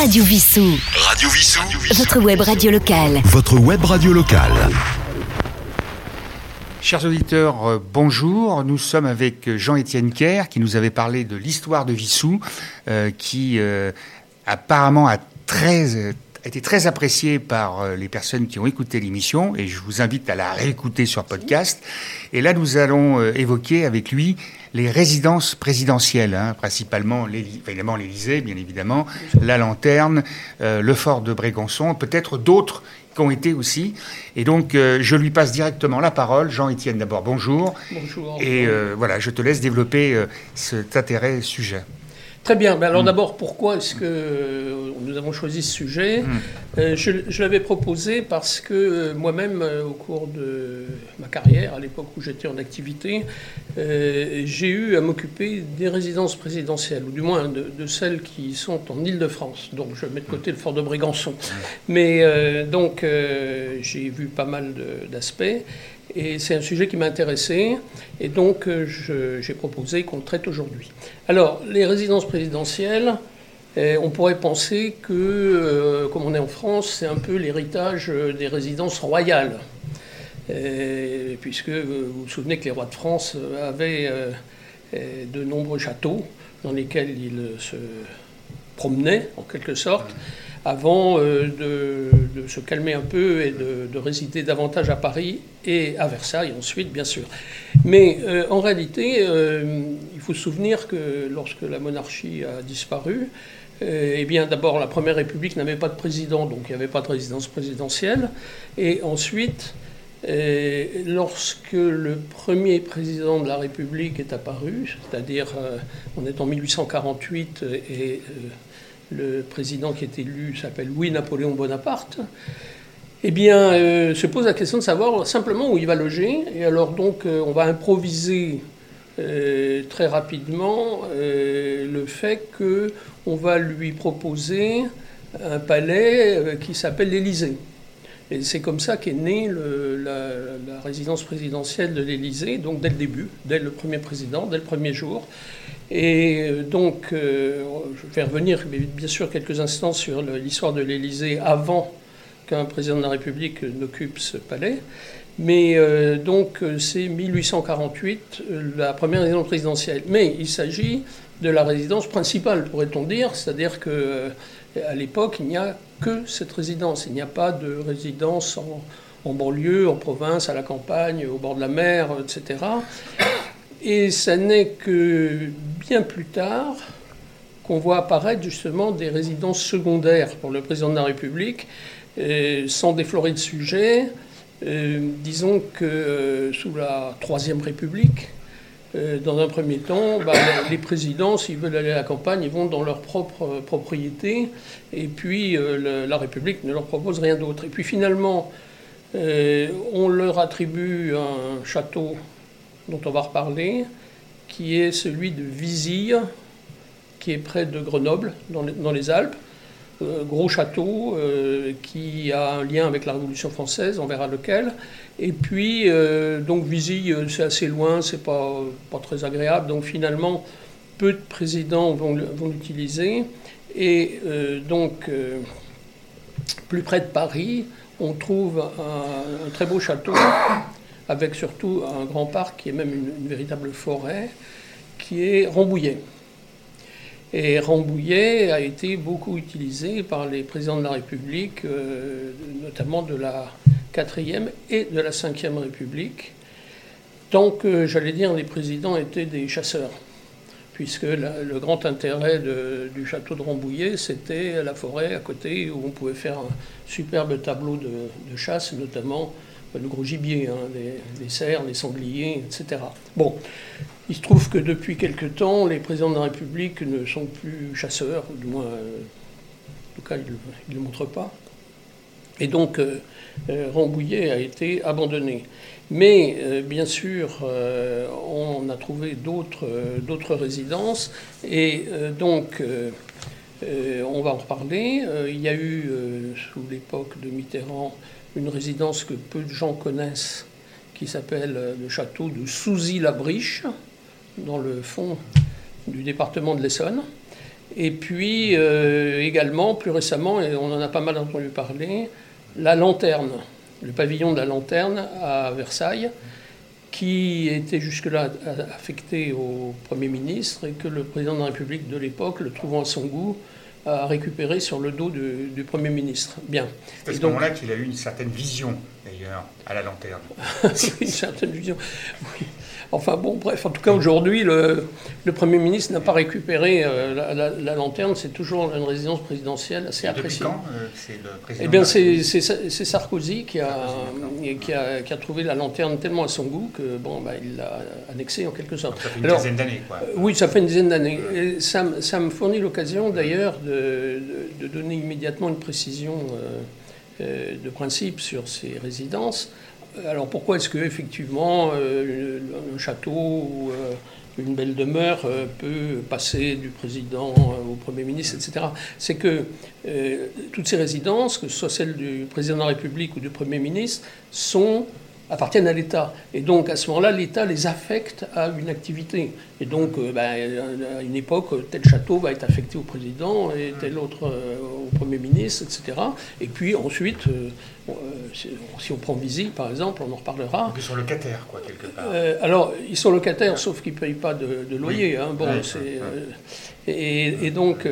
Radio Vissou. Radio Vissou. Votre web radio locale. Votre web radio locale. Chers auditeurs, euh, bonjour. Nous sommes avec Jean-Étienne Kerr qui nous avait parlé de l'histoire de Vissou, euh, qui euh, apparemment a très a été très apprécié par euh, les personnes qui ont écouté l'émission et je vous invite à la réécouter sur podcast. Et là, nous allons euh, évoquer avec lui les résidences présidentielles, hein, principalement évidemment l'Élysée, bien évidemment, la Lanterne, euh, le fort de Brégançon, peut-être d'autres qui ont été aussi. Et donc, je lui passe directement la parole. Jean-Étienne, d'abord, bonjour. Bonjour. Et voilà, je te laisse développer cet intérêt sujet. Très bien. Mais alors mm. d'abord, pourquoi est-ce que euh, nous avons choisi ce sujet mm. euh, Je, l'avais proposé parce que euh, moi-même, au cours de ma carrière, à l'époque où j'étais en activité, j'ai eu à m'occuper des résidences présidentielles, ou du moins de, celles qui sont en Île-de-France. Donc je mets de côté le fort de Brégançon. Mm. Mais donc j'ai vu pas mal d'aspects. Et c'est un sujet qui m'a intéressé, et donc euh, j'ai proposé qu'on traite aujourd'hui. Alors, les résidences présidentielles, euh, on pourrait penser que, euh, comme on est en France, c'est un peu l'héritage des résidences royales, puisque vous vous souvenez que les rois de France avaient de nombreux châteaux dans lesquels ils se promenaient, en quelque sorte avant euh, de, se calmer un peu et de, résider davantage à Paris et à Versailles ensuite, bien sûr. Mais euh, en réalité, euh, il faut se souvenir que lorsque la monarchie a disparu, eh bien, d'abord, la Première République n'avait pas de président, donc il n'y avait pas de résidence présidentielle. Et ensuite, lorsque le premier président de la République est apparu, c'est-à-dire on est en 1848 et le président qui est élu s'appelle Louis-Napoléon Bonaparte, eh bien, euh, se pose la question de savoir simplement où il va loger. Et alors, donc, euh, on va improviser euh, très rapidement le fait qu'on va lui proposer un palais qui s'appelle l'Élysée. Et c'est comme ça qu'est née la, la, résidence présidentielle de l'Élysée, donc dès le début, dès le premier président, dès le premier jour. Et euh, donc, euh, je vais revenir bien sûr quelques instants sur l'histoire de l'Élysée avant qu'un président de la République n'occupe ce palais. Mais euh, donc, c'est 1848, la première résidence présidentielle. Mais il s'agit de la résidence principale, pourrait-on dire, c'est-à-dire que à l'époque, il n'y a que cette résidence. Il n'y a pas de résidence en, en banlieue, en province, à la campagne, au bord de la mer, etc. Et ce n'est que bien plus tard qu'on voit apparaître justement des résidences secondaires pour le président de la République, euh, sans déflorer de sujet. Euh, disons que euh, sous la Troisième République, dans un premier temps, bah, les présidents, s'ils veulent aller à la campagne, ils vont dans leur propre propriété, et puis la République ne leur propose rien d'autre. Et puis finalement, on leur attribue un château dont on va reparler, qui est celui de Vizille, qui est près de Grenoble, dans les, Alpes. Euh, gros château euh, qui a un lien avec la Révolution française, on verra lequel. Et puis, euh, donc Vizille, c'est assez loin, c'est pas, pas très agréable. Donc finalement, peu de présidents vont, l'utiliser. Et donc, plus près de Paris, on trouve un très beau château avec surtout un grand parc qui est même une, véritable forêt, qui est Rambouillet. Et Rambouillet a été beaucoup utilisé par les présidents de la République, euh, notamment de la 4e et de la 5e République, tant que, j'allais dire, les présidents étaient des chasseurs puisque le grand intérêt du château de Rambouillet, c'était la forêt à côté où on pouvait faire un superbe tableau de chasse, notamment le gros gibier, hein, les, cerfs, les sangliers, etc. Bon, il se trouve que depuis quelque temps, les présidents de la République ne sont plus chasseurs, du moins, euh, en tout cas, ils ne le montrent pas. Et donc, euh, euh, Rambouillet a été abandonné. Mais bien sûr, on a trouvé d'autres résidences. Et donc, on va en reparler. il y a eu, sous l'époque de Mitterrand, une résidence que peu de gens connaissent, qui s'appelle le château de Souzy-la-Briche, dans le fond du département de l'Essonne. Et puis également, plus récemment, et on en a pas mal entendu parler, la lanterne, le pavillon de la lanterne à Versailles, qui était jusque-là affecté au Premier ministre et que le président de la République de l'époque, le trouvant à son goût, a récupéré sur le dos du, Premier ministre. Bien. C'est à ce moment-là qu'il a eu une certaine vision, d'ailleurs, à la lanterne. une certaine vision, oui. Enfin bon, bref, en tout cas aujourd'hui, le, Premier ministre n'a pas récupéré euh, la, lanterne, c'est toujours une résidence présidentielle assez appréciée. Depuis quand euh, c'est le président Eh bien, c'est Sarkozy qui a, qui, a, qui a, trouvé la lanterne tellement à son goût que bon, bah, il l'a annexée en quelque sorte. Ça fait une dizaine d'années, quoi. Euh, oui, ça fait une dizaine d'années. Ça, ça, me fournit l'occasion d'ailleurs de, de, donner immédiatement une précision de principe sur ces résidences. Alors pourquoi est-ce que effectivement euh, un château ou euh, une belle demeure euh, peut passer du président au Premier ministre, etc. C'est que toutes ces résidences, que ce soit celles du président de la République ou du Premier ministre, sont appartiennent à l'État. Et donc, à ce moment-là, l'État les affecte à une activité. Et donc, euh, ben, à une époque, tel château va être affecté au président et tel autre euh, au Premier ministre, etc. Et puis ensuite, euh, si on prend Vizy, par exemple, on en reparlera. Ils sont locataires, quoi, quelque part. alors, ils sont locataires, sauf qu'ils ne payent pas de, loyer. Hein. Bon, c'est, et, et, donc...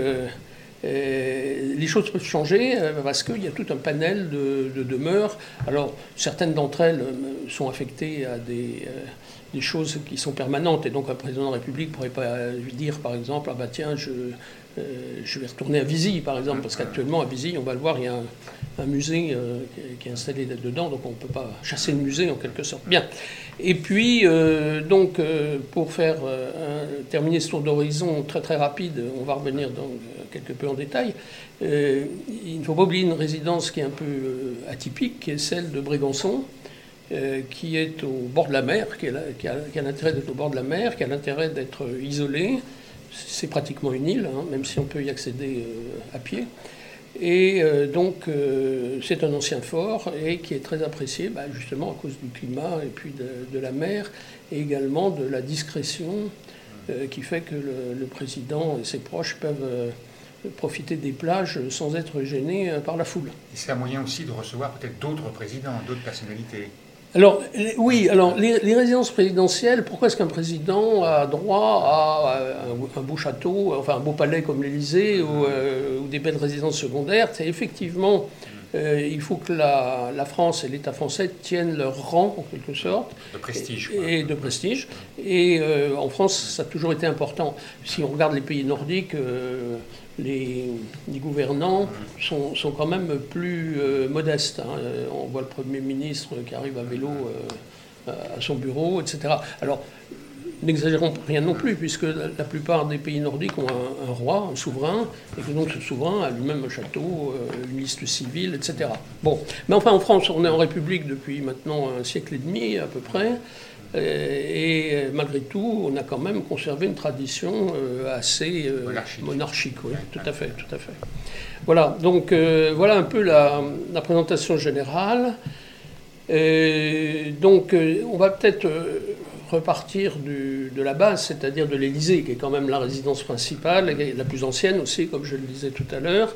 Euh, les choses peuvent changer euh, parce qu'il y a tout un panel de, demeures. Alors, certaines d'entre elles euh, sont affectées à des, des, choses qui sont permanentes. Et donc, un président de la République ne pourrait pas lui dire, par exemple, ah bah tiens, je, je vais retourner à Vizy, par exemple, parce qu'actuellement, à Vizy, on va le voir, il y a un, musée qui est installé dedans, donc on ne peut pas chasser le musée en quelque sorte. Bien. Et puis, donc, pour faire terminer ce tour d'horizon très très rapide, on va revenir dans quelque peu en détail, euh, il ne faut pas oublier une résidence qui est un peu euh, atypique, qui est celle de Brégançon, euh, qui est au bord de la mer, qui, a, l'intérêt d'être au bord de la mer, qui a l'intérêt d'être isolée. C'est pratiquement une île, hein, même si on peut y accéder à pied. Et donc, c'est un ancien fort et qui est très apprécié bah, justement à cause du climat et puis de, la mer et également de la discrétion qui fait que le, le, président et ses proches peuvent profiter des plages sans être gêné euh, par la foule. Et c'est un moyen aussi de recevoir peut-être d'autres présidents, d'autres personnalités. Alors, oui, alors les, résidences présidentielles, pourquoi est-ce qu'un président a droit à un, beau château, enfin un beau palais comme l'Élysée ou, euh, ou, des belles résidences secondaires? C'est effectivement euh, il faut que la, France et l'État français tiennent leur rang, en quelque sorte. De prestige. Et, de prestige. Et euh, en France, ça a toujours été important. Si on regarde les pays nordiques, euh, les, gouvernants sont, quand même plus modestes. Hein. On voit le Premier ministre qui arrive à vélo à son bureau, etc. Alors, N'exagérons rien non plus, puisque la, plupart des pays nordiques ont un, roi, un souverain, et que donc ce souverain a lui-même un château, euh, une liste civile, etc. Bon, mais enfin en France, on est en République depuis maintenant un siècle et demi à peu près, euh, et malgré tout, on a quand même conservé une tradition euh, assez monarchique. oui, tout à fait, tout à fait. Voilà, donc voilà un peu la, la présentation générale. donc on va peut-être repartir de la base, c'est-à-dire de l'Élysée, qui est quand même la résidence principale, la plus ancienne aussi, comme je le disais tout à l'heure,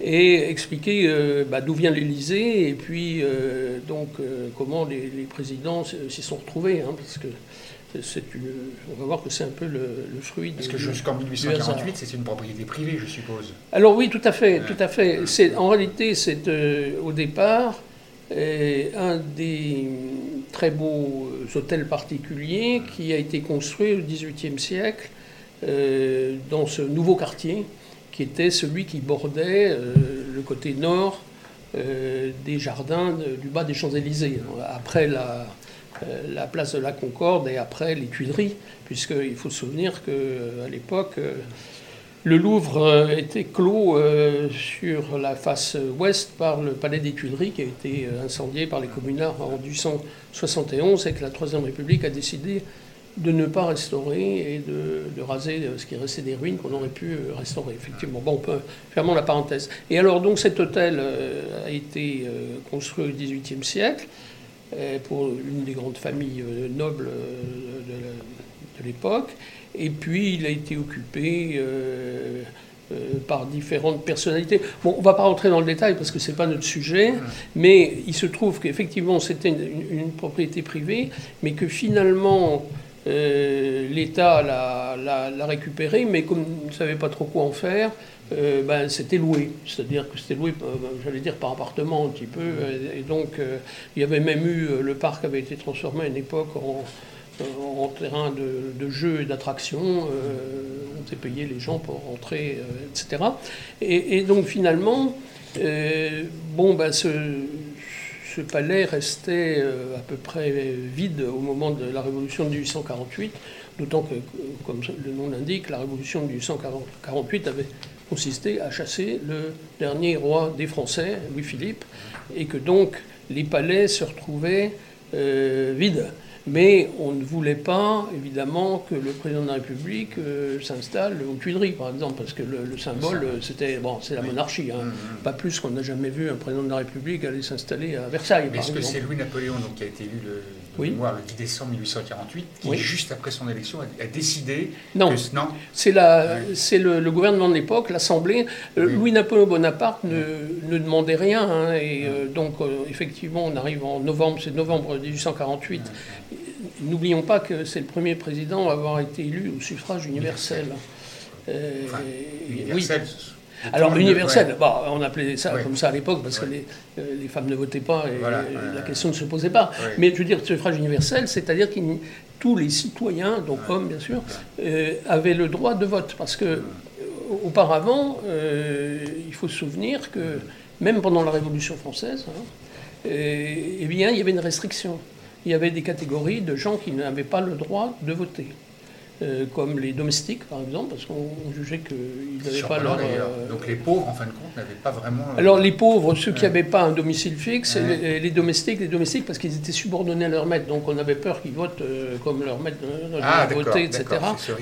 et expliquer euh, bah, d'où vient l'Élysée et puis euh, donc euh, comment les, présidents s'y sont retrouvés, hein, parce que c'est on va voir que c'est un peu le, fruit. Parce que jusqu'en 1848, c'est une propriété privée, je suppose. Alors oui, tout à fait, tout à fait. C'est en réalité, c'est au départ un des très beaux hôtels particuliers qui a été construit au XVIIIe siècle euh, dans ce nouveau quartier qui était celui qui bordait euh, le côté nord euh, des jardins du bas des Champs-Élysées, après la, la, place de la Concorde et après les Tuileries, puisqu'il faut se souvenir qu'à l'époque, le Louvre euh, était clos euh, sur la face ouest par le palais des Tuileries qui a été euh, incendié par les communards en 1871 et que la Troisième République a décidé de ne pas restaurer et de, raser ce qui restait des ruines qu'on aurait pu restaurer, effectivement. Bon, fermons la parenthèse. Et alors, donc, cet hôtel a été construit au XVIIIe siècle pour une des grandes familles nobles de l'époque. Et puis il a été occupé euh, par différentes personnalités. Bon, on ne va pas rentrer dans le détail parce que ce n'est pas notre sujet, mais il se trouve qu'effectivement c'était une, propriété privée, mais que finalement l'État l'a récupérée, mais comme il ne savait pas trop quoi en faire, euh, ben, c'était loué. C'est-à-dire que c'était loué, euh, j'allais dire, par appartement un petit peu. Et donc, euh, il y avait même eu, le parc avait été transformé à une époque en, terrain de, jeu et d'attraction. on s'est payé les gens pour rentrer, etc. Et, donc, finalement, bon, ben, ce, palais restait à peu près vide au moment de la révolution de 1848, d'autant que, comme le nom l'indique, la révolution de 1848 avait consistait à chasser le dernier roi des Français, Louis-Philippe, et que donc les palais se retrouvaient euh, vides. Mais on ne voulait pas, évidemment, que le président de la République euh, s'installe aux Tuileries, par exemple, parce que le, symbole, c'était bon, c'est la monarchie, hein. mm-hmm. pas plus qu'on n'a jamais vu un président de la République aller s'installer à Versailles. Mais est-ce que c'est Louis-Napoléon qui a été élu le, le 10 décembre 1848, qui, juste après son élection, a, décidé Non, non. C'est le, gouvernement de l'époque, l'Assemblée. Euh, Louis-Napoléon Bonaparte ne, demandait rien, hein, et euh, donc, effectivement, on arrive en novembre, c'est novembre 1848 n'oublions pas que c'est le premier président à avoir été élu au suffrage universel. Euh, universel. Oui. Alors universel, on appelait ça comme ça à l'époque parce que les, euh, les, femmes ne votaient pas et la question ne se posait pas. Mais je veux dire, suffrage universel, c'est-à-dire que tous les citoyens, donc hommes bien sûr, euh, avaient le droit de vote. Parce que auparavant, il faut se souvenir que même pendant la Révolution française, hein, eh bien, il y avait une restriction. Il y avait des catégories de gens qui n'avaient pas le droit de voter. Euh, comme les domestiques, par exemple, parce qu'on jugeait qu'ils n'avaient pas leur... Euh, Donc les pauvres, en fin de compte, n'avaient pas vraiment... Euh, Alors les pauvres, ceux qui n'avaient pas un domicile fixe, les, domestiques, les domestiques parce qu'ils étaient subordonnés à leur maître, donc on avait peur qu'ils votent comme leur maître ah, voter, etc.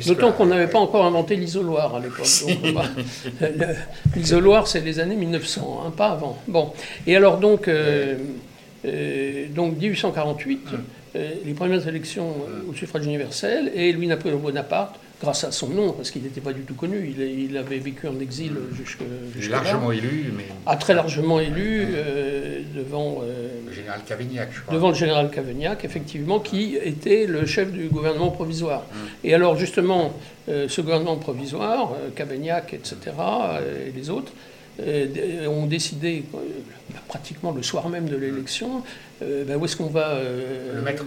D'autant qu'on n'avait pas encore inventé l'isoloir à l'époque. l'isoloir, c'est les années 1900, hein, pas avant. Bon, et alors donc... Donc 1848, hum. Euh, les premières élections euh, au suffrage universel, et Louis-Napoléon Bonaparte, grâce à son nom, parce qu'il n'était pas du tout connu, il, avait vécu en exil jusque, jusque largement élu, mais ah, très largement élu devant le général Cavaignac, je crois. Devant le général Cavaignac, effectivement, qui était le chef du gouvernement provisoire. Hum. Et alors justement, ce gouvernement provisoire, Cavaignac, etc., et les autres, euh, ont décidé euh, pratiquement le soir même de l'élection euh, ben où est-ce qu'on va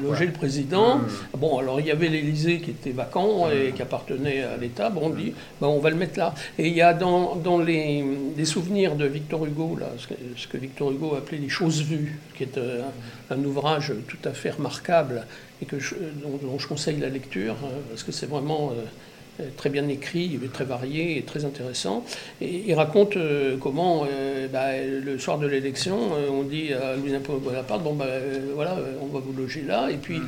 loger le président. Mmh. Bon, alors il y avait l'Élysée qui était vacant et mmh. qui appartenait à l'État. Bon, on dit, ben, on va le mettre là. Et il y a dans, dans les, souvenirs de Victor Hugo, là, ce, que, Victor Hugo appelait les choses vues, qui est un, ouvrage tout à fait remarquable et que dont, je conseille la lecture, parce que c'est vraiment euh, très bien écrit, très varié et très intéressant. Et il raconte euh, comment, euh, bah, le soir de l'élection, on dit à Louis-Napoléon Bonaparte, bon, bah, voilà, on va vous loger là. Et puis,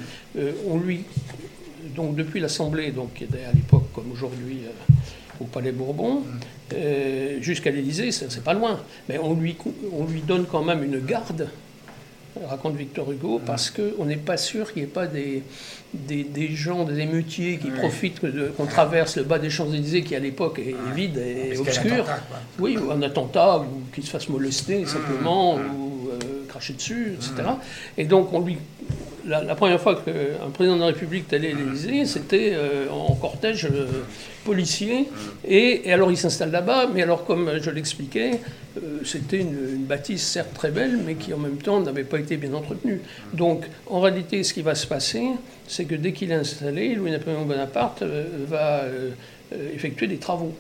on lui. Donc, depuis l'Assemblée, donc, qui était à l'époque comme aujourd'hui au Palais Bourbon, jusqu'à l'Élysée, c'est pas loin. Mais on lui, on lui donne quand même une garde raconte Victor Hugo, parce qu'on n'est pas sûr qu'il n'y ait pas des, des, gens, des émeutiers qui profitent qu'on traverse le bas des Champs-Élysées, qui à l'époque est vide et obscur. oui, ou un attentat, ou qu'il se fasse molester simplement, ou euh, cracher dessus, etc. Et donc on lui la, première fois qu'un président de la République allait à l'Élysée, c'était euh, en cortège euh, policier. Et, alors il s'installe là-bas, mais alors comme je l'expliquais, euh, c'était une, bâtisse certes très belle, mais qui en même temps n'avait pas été bien entretenue. Donc en réalité, ce qui va se passer, c'est que dès qu'il est installé, Louis-Napoléon Bonaparte va effectuer des travaux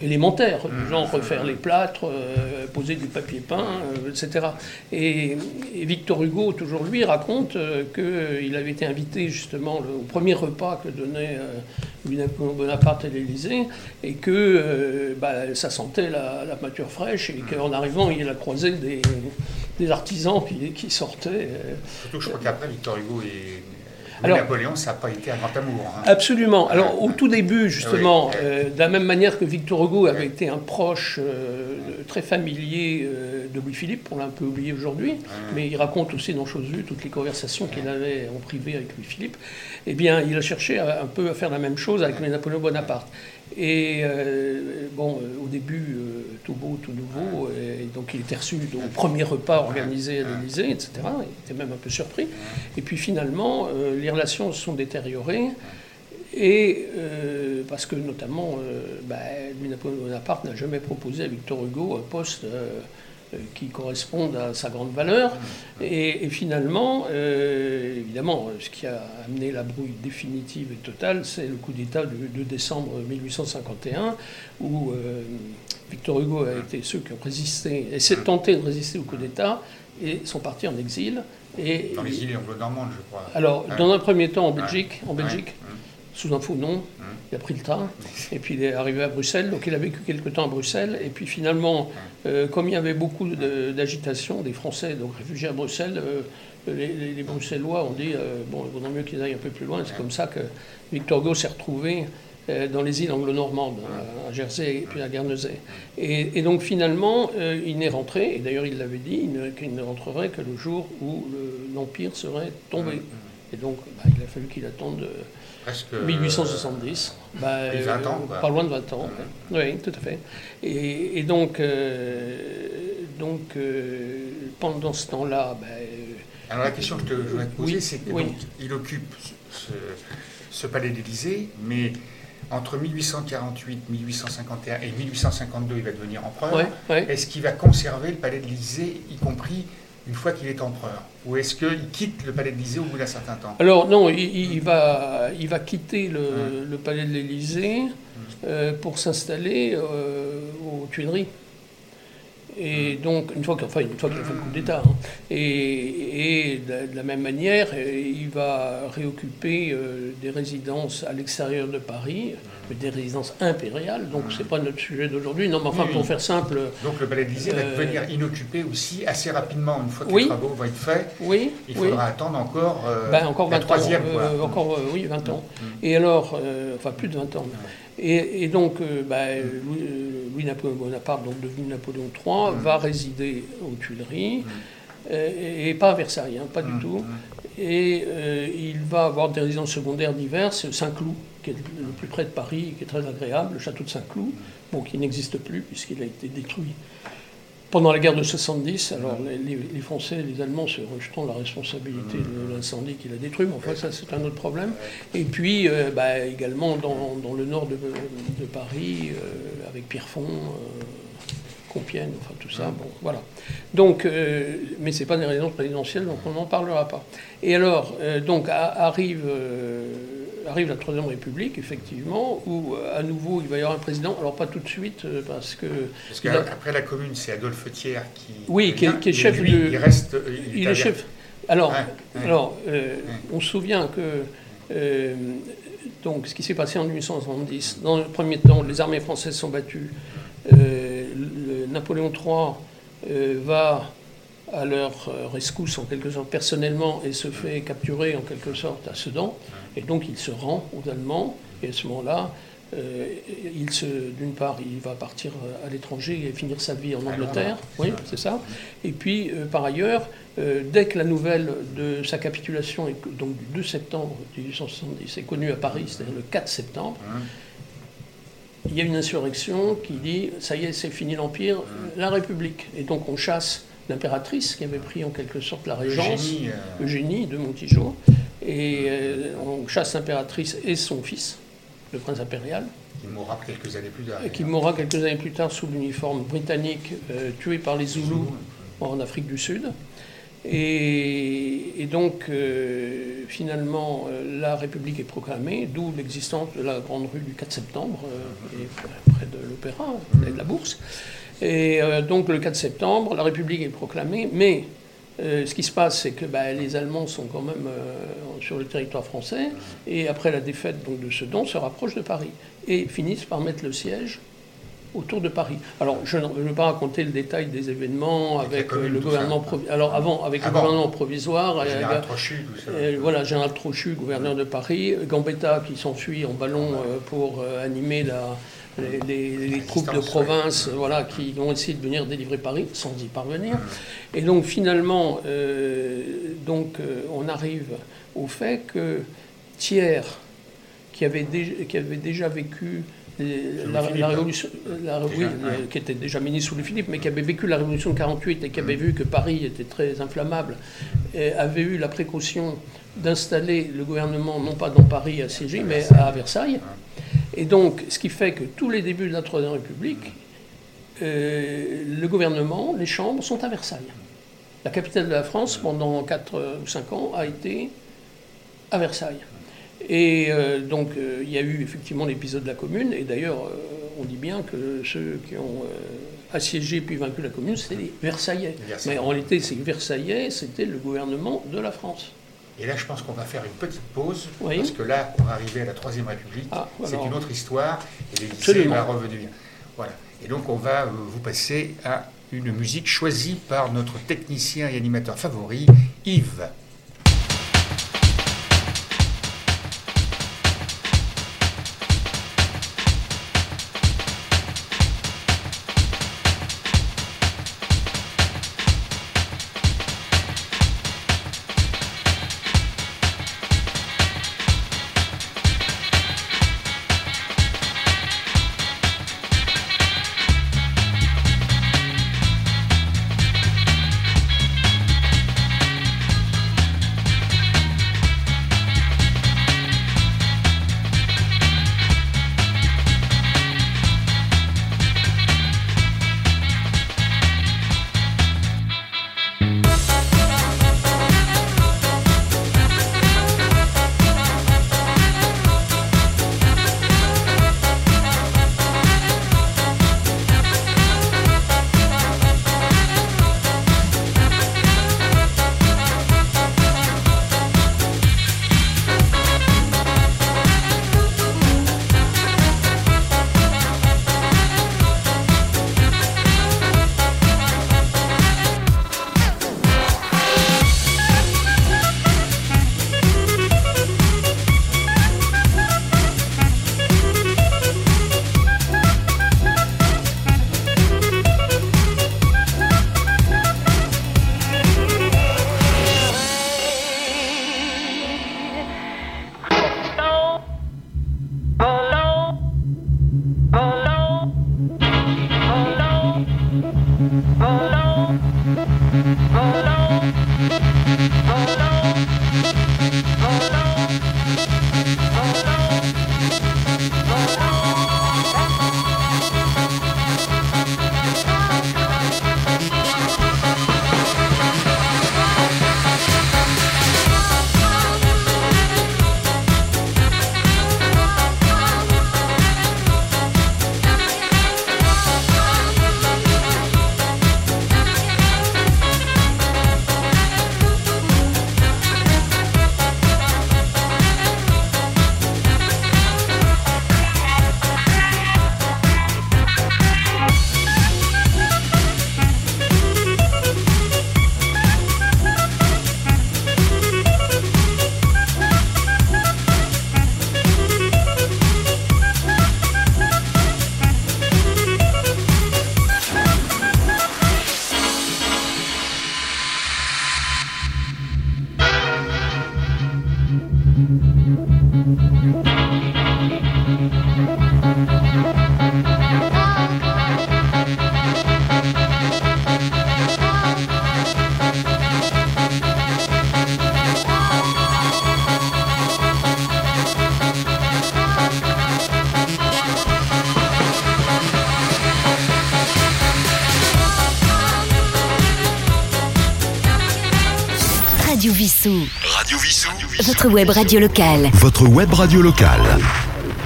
élémentaires, mmh. genre refaire les plâtres, euh, poser du papier peint, euh, etc. Et, Victor Hugo, toujours lui, raconte euh, qu'il avait été invité justement au premier repas que donnait Bonaparte à l'Élysée, et que bah, ça sentait la, la mature fraîche, et qu'en arrivant, il a croisé des, des artisans qui, qui sortaient. Surtout, je crois qu'après, Victor Hugo est alors, Napoléon, ça n'a pas été un grand amour. Hein. Absolument. Alors, au tout début, justement, euh, de la même manière que Victor Hugo avait été un proche euh, très familier euh, de Louis-Philippe, on l'a un peu oublié aujourd'hui, mais il raconte aussi dans Chose Vue toutes les conversations qu'il avait en privé avec Louis-Philippe, eh bien, il a cherché un peu à faire la même chose avec Napoléon Bonaparte. Et euh, bon, euh, au début, euh, tout beau, tout nouveau, et donc il était reçu au premier repas organisé à l'Élysée, etc. Il était même un peu surpris. Et puis finalement, les relations se sont détériorées. Et parce que notamment, bah, Napoléon Bonaparte n'a jamais proposé à Victor Hugo un poste qui corresponde à sa grande valeur. Et, et finalement, euh, évidemment, ce qui a amené la brouille définitive et totale, c'est le coup d'État du 2 décembre 1851, où euh, Victor Hugo a été ceux qui ont résisté, et s'est tenté de résister au coup d'État, et sont partis en exil. Et, Dans les îles anglo-normandes, je crois. alors, Ouais. dans un premier temps en Belgique, en Ouais. Belgique, Ouais. Sous un faux nom. Il a pris le train et puis il est arrivé à Bruxelles. Donc il a vécu quelque temps à Bruxelles. Et puis finalement, euh, comme il y avait beaucoup de- d'agitation des Français, donc réfugiés à Bruxelles, euh, les, les- les Bruxellois ont dit euh, bon, il vaudrait mieux qu'ils aillent un peu plus loin. C'est comme ça que Victor Hugo s'est retrouvé dans les îles anglo-normandes, à Jersey et puis à Guernesey. Et, et donc finalement, euh, il n'est rentré, et d'ailleurs il l'avait dit, qu'il ne rentrerait que le jour où le- l'Empire serait tombé. Et donc bah, il a fallu qu'il attende. Euh, Presque. 1870. Bah, et 20 ans, euh, quoi. Pas loin de 20 ans. Oui, tout à fait. Et, et donc, euh, donc euh, pendant ce temps-là, bah, Alors la question que je voudrais te poser, Oui, c'est que oui. donc, il occupe ce, ce palais d'Élysée, mais entre 1848, 1851 et 1852, il va devenir empereur. Est-ce qu'il va conserver le palais de l'Élysée, y compris une fois qu'il est empereur Ou est-ce qu'il quitte le palais de l'Élysée au bout d'un certain temps Alors non, il, il va, il va quitter le, le palais de l'Élysée euh, pour s'installer euh, aux Tuileries. Et donc, une fois qu'il enfin, a fait le coup d'État, hein. et, et de, la- de la même manière, euh, il va réoccuper euh, des résidences à l'extérieur de Paris, mais des résidences impériales, donc c'est pas notre sujet d'aujourd'hui. Non, mais enfin, Oui, pour oui. faire simple, Donc le palais de l'Élysée va Euh, devenir inoccupé aussi assez rapidement, une fois que Oui. les travaux vont être faits. oui, Il faudra attendre encore, euh, Ben, encore 20 la troisième. ans. quoi. euh, encore, euh, oui, 20 ans. Et alors, euh, enfin plus de 20 ans. Et, et donc, euh, ben, Louis, euh, Louis-Napoléon Bonaparte, donc devenu Napoléon III, va résider aux Tuileries, euh, et, et pas à Versailles, hein, pas du tout. Et euh, il va avoir des résidences secondaires diverses, Saint-Cloud, qui est le plus près de Paris, qui est très agréable, le château de Saint-Cloud, bon, qui n'existe plus puisqu'il a été détruit pendant la guerre de 70, alors les, les- Français et les Allemands se rejetant la responsabilité de l'incendie qu'il a détruit, mais enfin ça c'est un autre problème. Et puis euh, bah, également dans, dans le nord de, de Paris, euh, avec Pierrefonds, euh, Compiègne, enfin tout ça, bon voilà. Donc, euh, mais c'est pas des résidences présidentielles, donc on n'en parlera pas. Et alors, euh, donc a- arrive, euh, arrive la Troisième République, effectivement, où euh, à nouveau il va y avoir un président, alors pas tout de suite, parce que... Parce qu'après la commune, c'est Adolphe Thiers qui. Oui, qui est- qui chef lui, de- Il reste. Il est chef. Alors, Ouais, ouais. alors on se souvient que donc, ce qui s'est passé en 1870, dans le premier temps, les armées françaises sont battues. Euh, le- Napoléon III euh, va à leur euh, rescousse en quelque sorte personnellement et se fait capturer en quelque sorte à Sedan. Et donc il se rend aux Allemands. Et à ce moment-là, euh, il se, d'une part, il va partir à l'étranger et finir sa vie en Angleterre. Oui, c'est ça. Et puis, euh, par ailleurs, euh, dès que la nouvelle de sa capitulation, est, donc du 2 septembre 1870, est connue à Paris, c'est-à-dire le 4 septembre, Hum. Il y a une insurrection qui dit ça y est, c'est fini l'Empire, la République. Et donc on chasse l'impératrice qui avait pris en quelque sorte la régence, Eugénie, euh, Eugénie de Montijo, et euh, on chasse l'impératrice et son fils, le prince impérial, qui mourra quelques années plus tard. qui mourra quelques années plus tard sous l'uniforme britannique, euh, tué par les Zoulous en Afrique du Sud. Et, donc, euh, finalement, euh, la République est proclamée, d'où l'existence de la grande rue du 4 septembre, euh, près de l'Opéra, près de la Bourse. Et donc, le 4 septembre, la République est proclamée, mais ce qui se passe, c'est que bah, les Allemands sont quand même sur le territoire français, et après la défaite de Sedan, se rapprochent de Paris, et finissent par mettre le siège autour de Paris. Alors, je ne veux pas raconter le détail des événements Avec euh, le gouvernement ça. provi- Alors, avant, avec le gouvernement provisoire, Le euh, général euh, Trochu, euh, voilà, Général Trochu, gouverneur de Paris, Gambetta qui s'enfuit en ballon euh, pour euh, animer la, les, les- les troupes de province ouais. voilà, qui ont essayé de venir délivrer Paris sans y parvenir. Et donc finalement, euh, donc, on arrive au fait que Thiers, qui avait, dé- qui avait déjà vécu la, la révolution, la- oui, ouais. euh, qui était déjà ministre sous Louis Philippe, mais qui avait vécu la révolution de 48 et qui avait vu que Paris était très inflammable, et avait eu la précaution d'installer le gouvernement non pas dans Paris assiégé, mais à Versailles. Et donc, ce qui fait que tous les débuts de la Troisième République, euh, le gouvernement, les chambres sont à Versailles. La capitale de la France, pendant 4 ou 5 ans, a été à Versailles. Et euh, donc, euh, il y a eu effectivement l'épisode de la Commune, et d'ailleurs, euh, on dit bien que ceux qui ont assiégé puis vaincu la Commune, c'était les Versaillais. Mais en réalité, ces Versaillais, c'était le gouvernement de la France. Et là, je pense qu'on va faire une petite pause, Oui. parce que là, on va arriver à la Troisième République. Ah, c'est une autre histoire, et l'Élysée va revenir. Voilà. Et donc, on va vous passer à une musique choisie par notre technicien et animateur favori, Yves. Web radio locale. Votre web radio locale.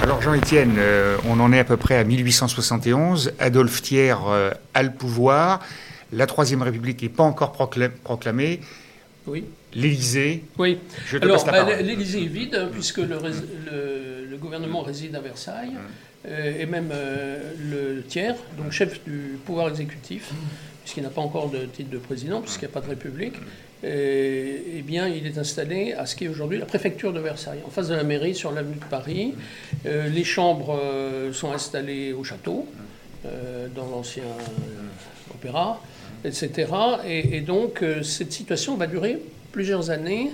Alors Jean-Étienne, euh, on en est à peu près à 1871. Adolphe Thiers euh, a le pouvoir. La Troisième République n'est pas encore procla- proclamée. Oui. L'Élysée, Oui. je te Alors, bah, l'Élysée est vide, hein, puisque le, rés- le- le gouvernement réside à Versailles, euh, et même euh, le tiers, donc chef du pouvoir exécutif, puisqu'il n'a pas encore de titre de président, puisqu'il n'y a pas de république, eh bien, il est installé à ce qui est aujourd'hui la préfecture de Versailles, en face de la mairie, sur l'avenue de Paris. Euh, les chambres euh, sont installées au château, euh, dans l'ancien opéra, etc. Et, et donc, cette situation va durer plusieurs années,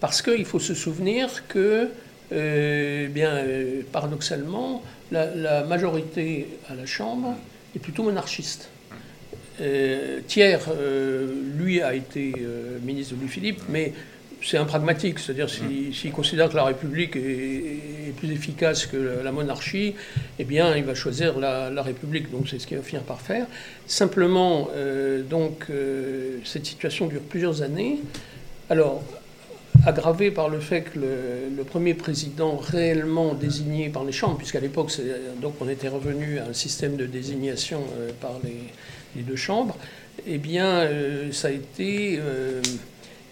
parce qu'il faut se souvenir que eh bien, paradoxalement, la, la majorité à la Chambre est plutôt monarchiste. Euh, Thiers, euh, lui, a été euh, ministre de Louis-Philippe, mais c'est un pragmatique, c'est-à-dire s'il s'il considère que la République est, est plus efficace que la, la monarchie, eh bien, il va choisir la, la République. Donc, c'est ce qu'il va finir par faire. Simplement, donc, cette situation dure plusieurs années. Alors, aggravée par le fait que le, le premier président réellement désigné par les chambres, puisqu'à l'époque, c'est- donc, on était revenu à un système de désignation par les, les deux chambres, eh bien, euh, ça a été euh,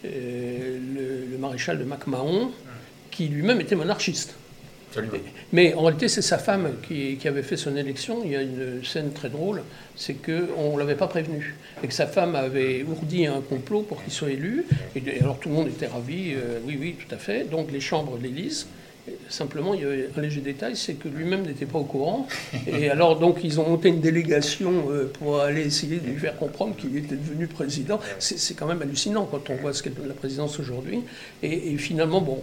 euh, le, le maréchal de MacMahon, qui lui-même était monarchiste. Mais en réalité, c'est sa femme qui, qui avait fait son élection. Il y a une scène très drôle, c'est qu'on ne l'avait pas prévenu. Et que sa femme avait ourdi un complot pour qu'il soit élu. Et alors tout le monde était ravi, euh, oui, oui, tout à fait. Donc les chambres l'élisent. Simplement, il y avait un léger détail, c'est que lui-même n'était pas au courant. Et alors, donc, ils ont monté une délégation euh, pour aller essayer de lui faire comprendre qu'il était devenu président. C'est quand même hallucinant quand on voit ce qu'est la présidence aujourd'hui. Et, et finalement, bon,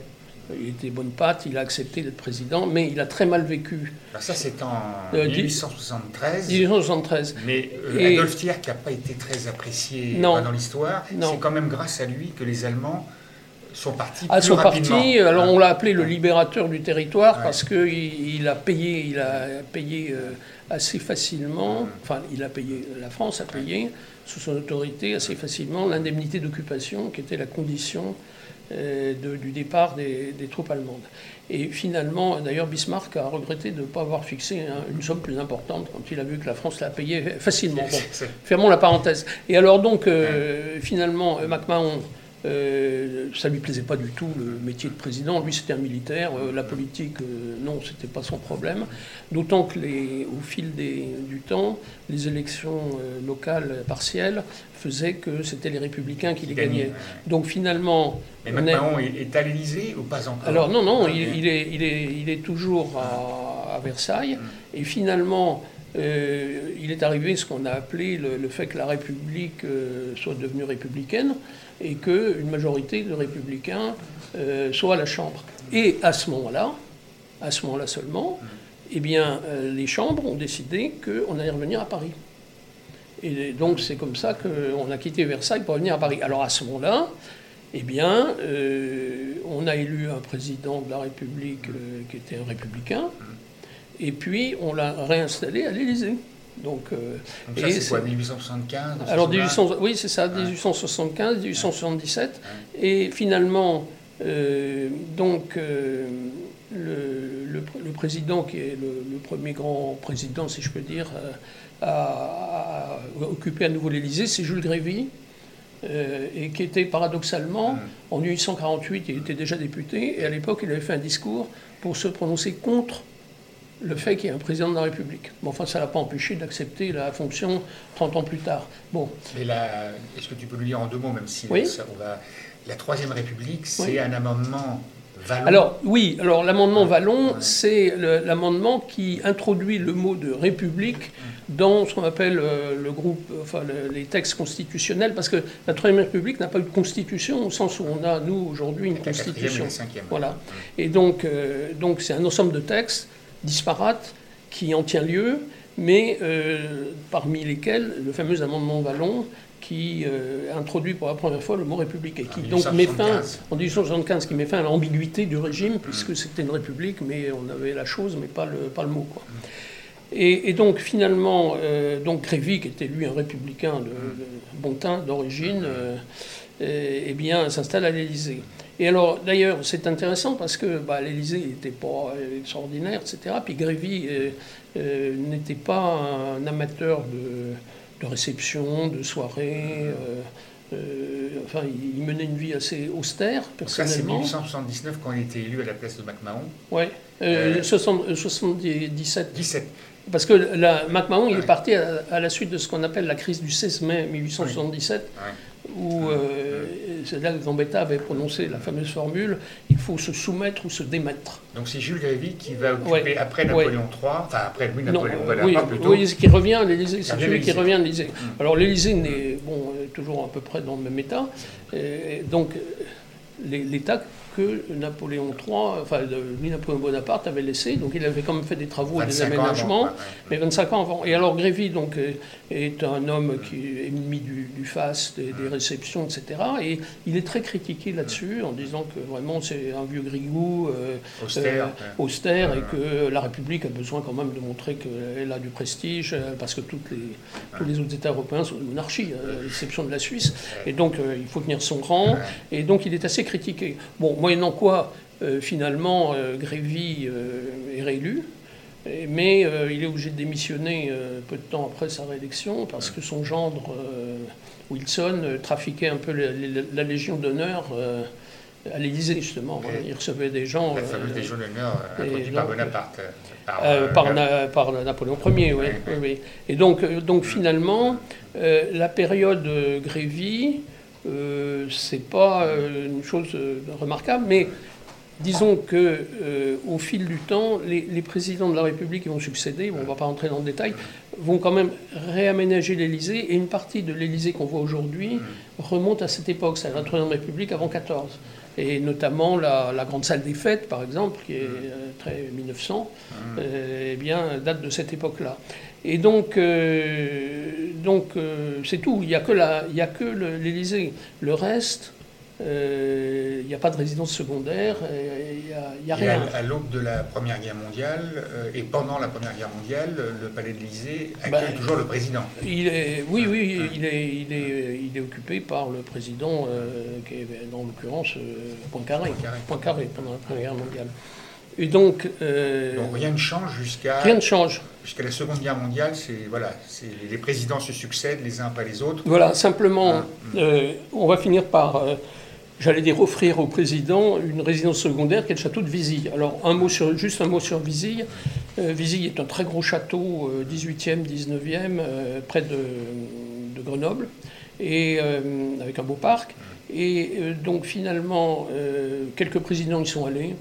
il était bonne patte, il a accepté d'être président, mais il a très mal vécu. Alors ça, c'est en Euh, dix- 1873. 1873. Mais euh, Et- Adolphe Thiers, qui n'a pas été très apprécié Non. euh, dans l'histoire, c'est quand même grâce à lui que les Allemands sont partis plus rapidement. parti, alors on l'a appelé le libérateur du territoire Ouais. parce qu'il il a payé, il a payé euh, assez facilement, enfin il a payé, la France a payé sous son autorité assez facilement l'indemnité d'occupation qui était la condition euh, de- du départ des, des troupes allemandes. Et finalement, d'ailleurs, Bismarck a regretté de ne pas avoir fixé hein, une somme plus importante quand il a vu que la France l'a payé facilement. Bon, Fermons la parenthèse. Et alors donc, euh, finalement, MacMahon, euh, ça lui plaisait pas du tout le métier de président. Lui, c'était un militaire. euh, la politique, euh, non, c'était pas son problème. D'autant que les, au fil des- du temps, les élections euh, locales partielles faisaient que c'était les républicains qui les gagnaient. Donc finalement, Mais on est- est, à l'Élysée ou pas encore alors non, non, il, il est, il, est, il est toujours à, à Versailles. Et finalement, euh, il est arrivé ce qu'on a appelé le, fait que la République euh, soit devenue républicaine et qu'une majorité de républicains euh, soit à la Chambre. Et à ce moment-là, à ce moment-là seulement, eh bien, les chambres ont décidé qu'on allait revenir à Paris. Et donc c'est comme ça qu'on a quitté Versailles pour revenir à Paris. Alors à ce moment-là, eh bien, on a élu un président de la République qui était un républicain, et puis on l'a réinstallé à l'Élysée. Donc, euh, Donc ça, c'est quoi, c'est- 1875 dans ce alors, sous-là 1800 oui, c'est ça, 1875, 1877. Et finalement, euh, donc, euh, le, le pr- le président, qui est le, le premier grand président, si je peux dire, a, a occupé à nouveau l'Élysée, c'est Jules Grévy. euh, et qui était paradoxalement, en 1848, il était déjà député, et à l'époque, il avait fait un discours pour se prononcer contre le fait qu'il y ait un président de la République. Bon, enfin, ça ne l'a pas empêché d'accepter la fonction 30 ans plus tard. Bon, Mais la- est-ce que tu peux le lire en deux mots, même si Oui. ça, on va... la Troisième République, c'est Oui. un amendement Vallon Alors oui, alors l'amendement Vallon, Ouais. c'est l'amendement qui introduit le mot de république dans ce qu'on appelle euh, le groupe, enfin le- les textes constitutionnels, parce que la Troisième République n'a pas eu de constitution au sens où on a nous aujourd'hui une la quatrième et constitution. la cinquième. Voilà. Et donc, euh, donc c'est un ensemble de textes disparates qui en tient lieu, mais euh, parmi lesquels le fameux amendement Vallon qui euh, introduit pour la première fois le mot république et qui En donc met fin 1875. en 1875 qui met fin à l'ambiguïté du régime puisque c'était une république mais on avait la chose mais pas le, pas le mot quoi. Et, et donc finalement, euh, donc Grévy, qui était lui un républicain de, de bon teint d'origine, euh, eh bien s'installe à l'Élysée. Et alors d'ailleurs c'est intéressant parce que bah, l'Élysée n'était pas extraordinaire, etc. Puis Grévy euh, euh, n'était pas un amateur de, de réception, de soirée. euh, euh, enfin, il, menait une vie assez austère Donc ça, c'est personnellement. 1879 quand il était élu à la place de MacMahon. Ouais. 60 euh, 77. 17. Parce que la, MacMahon, il est parti à, à la suite de ce qu'on appelle la crise du 16 mai 1877, Ouais. Où euh, c'est là que Gambetta avait prononcé la fameuse formule il faut se soumettre ou se démettre. Donc c'est Jules Grévy qui va occuper Ouais. après Ouais. Napoléon III, enfin après Non, Napoléon Bonaparte oui, plutôt. oui, qui revient à l'Élysée, c'est celui qui revient à l'Élysée. Mm. Alors l'Élysée n'est bon, toujours à peu près dans le même état. Et donc euh, l'É- l'État que Napoléon III, enfin lui Napoléon Bonaparte avait laissé. Donc il avait quand même fait des travaux et des 25 ans aménagements, avant, mais 25 ans avant. Et alors Grévy donc est, est un homme qui est ennemi du, du faste, des, des réceptions, etc. Et il est très critiqué là-dessus en disant que vraiment c'est un vieux grigou euh, Austère, euh, ouais. austère et que la République a besoin quand même de montrer qu'elle a du prestige euh, parce que toutes les, tous les autres États européens sont des monarchies, euh, à l'exception de la Suisse. Et donc euh, il faut tenir son rang. Et donc il est assez critiqué. Bon, moyennant quoi, euh, finalement, euh, Grévy euh, est réélu. Mais il est obligé de démissionner peu de temps après sa réélection parce que son gendre, Wilson, trafiquait un peu la, la- la Légion d'honneur à l'Élysée, justement. Il recevait des gens. La fameuse Légion d'honneur introduite par Bonaparte. Par, euh, par, le- Na- par Napoléon Ier, oui. Ouais, oui, oui. Et donc, donc finalement, euh, la période Grévy, c'est pas euh, une chose euh, remarquable, mais disons que euh, au fil du temps, les, les présidents de la République qui vont succéder, on ne va pas rentrer dans le détail, vont quand même réaménager l'Élysée, et une partie de l'Élysée qu'on voit aujourd'hui remonte à cette époque, c'est la Troisième République avant 14. Et notamment la, la grande salle des fêtes, par exemple, qui est euh, très 1900, euh, eh bien, date de cette époque-là. Et donc, euh, donc euh, c'est tout. Il n'y a que la- il y a que le- l'Élysée. Le reste, euh, il n'y a pas de résidence secondaire, il n'y a, il y a Et rien. à, à l'aube de la Première Guerre mondiale et pendant la Première Guerre mondiale, le palais de l'Élysée accueille Bah, toujours le président. Il est, oui, oui, il est, il, est, il est occupé par le président, qui est dans l'occurrence Poincaré, Poincaré. Poincaré pendant la Première Guerre mondiale. Et donc, euh, Donc rien ne change jusqu'à rien ne change. jusqu'à la Seconde Guerre mondiale. C'est voilà, c'est les présidents se succèdent les uns après les autres. Voilà, simplement, Ah, euh, on va finir par, euh, j'allais dire, offrir au président une résidence secondaire qui est le château de Vizille. Alors, un mot sur, juste un mot sur Vizille. Vizille est un très gros château, euh, 18e, 19e, euh, près de, de Grenoble, et, avec un beau parc. Et donc, finalement, quelques présidents y sont allés,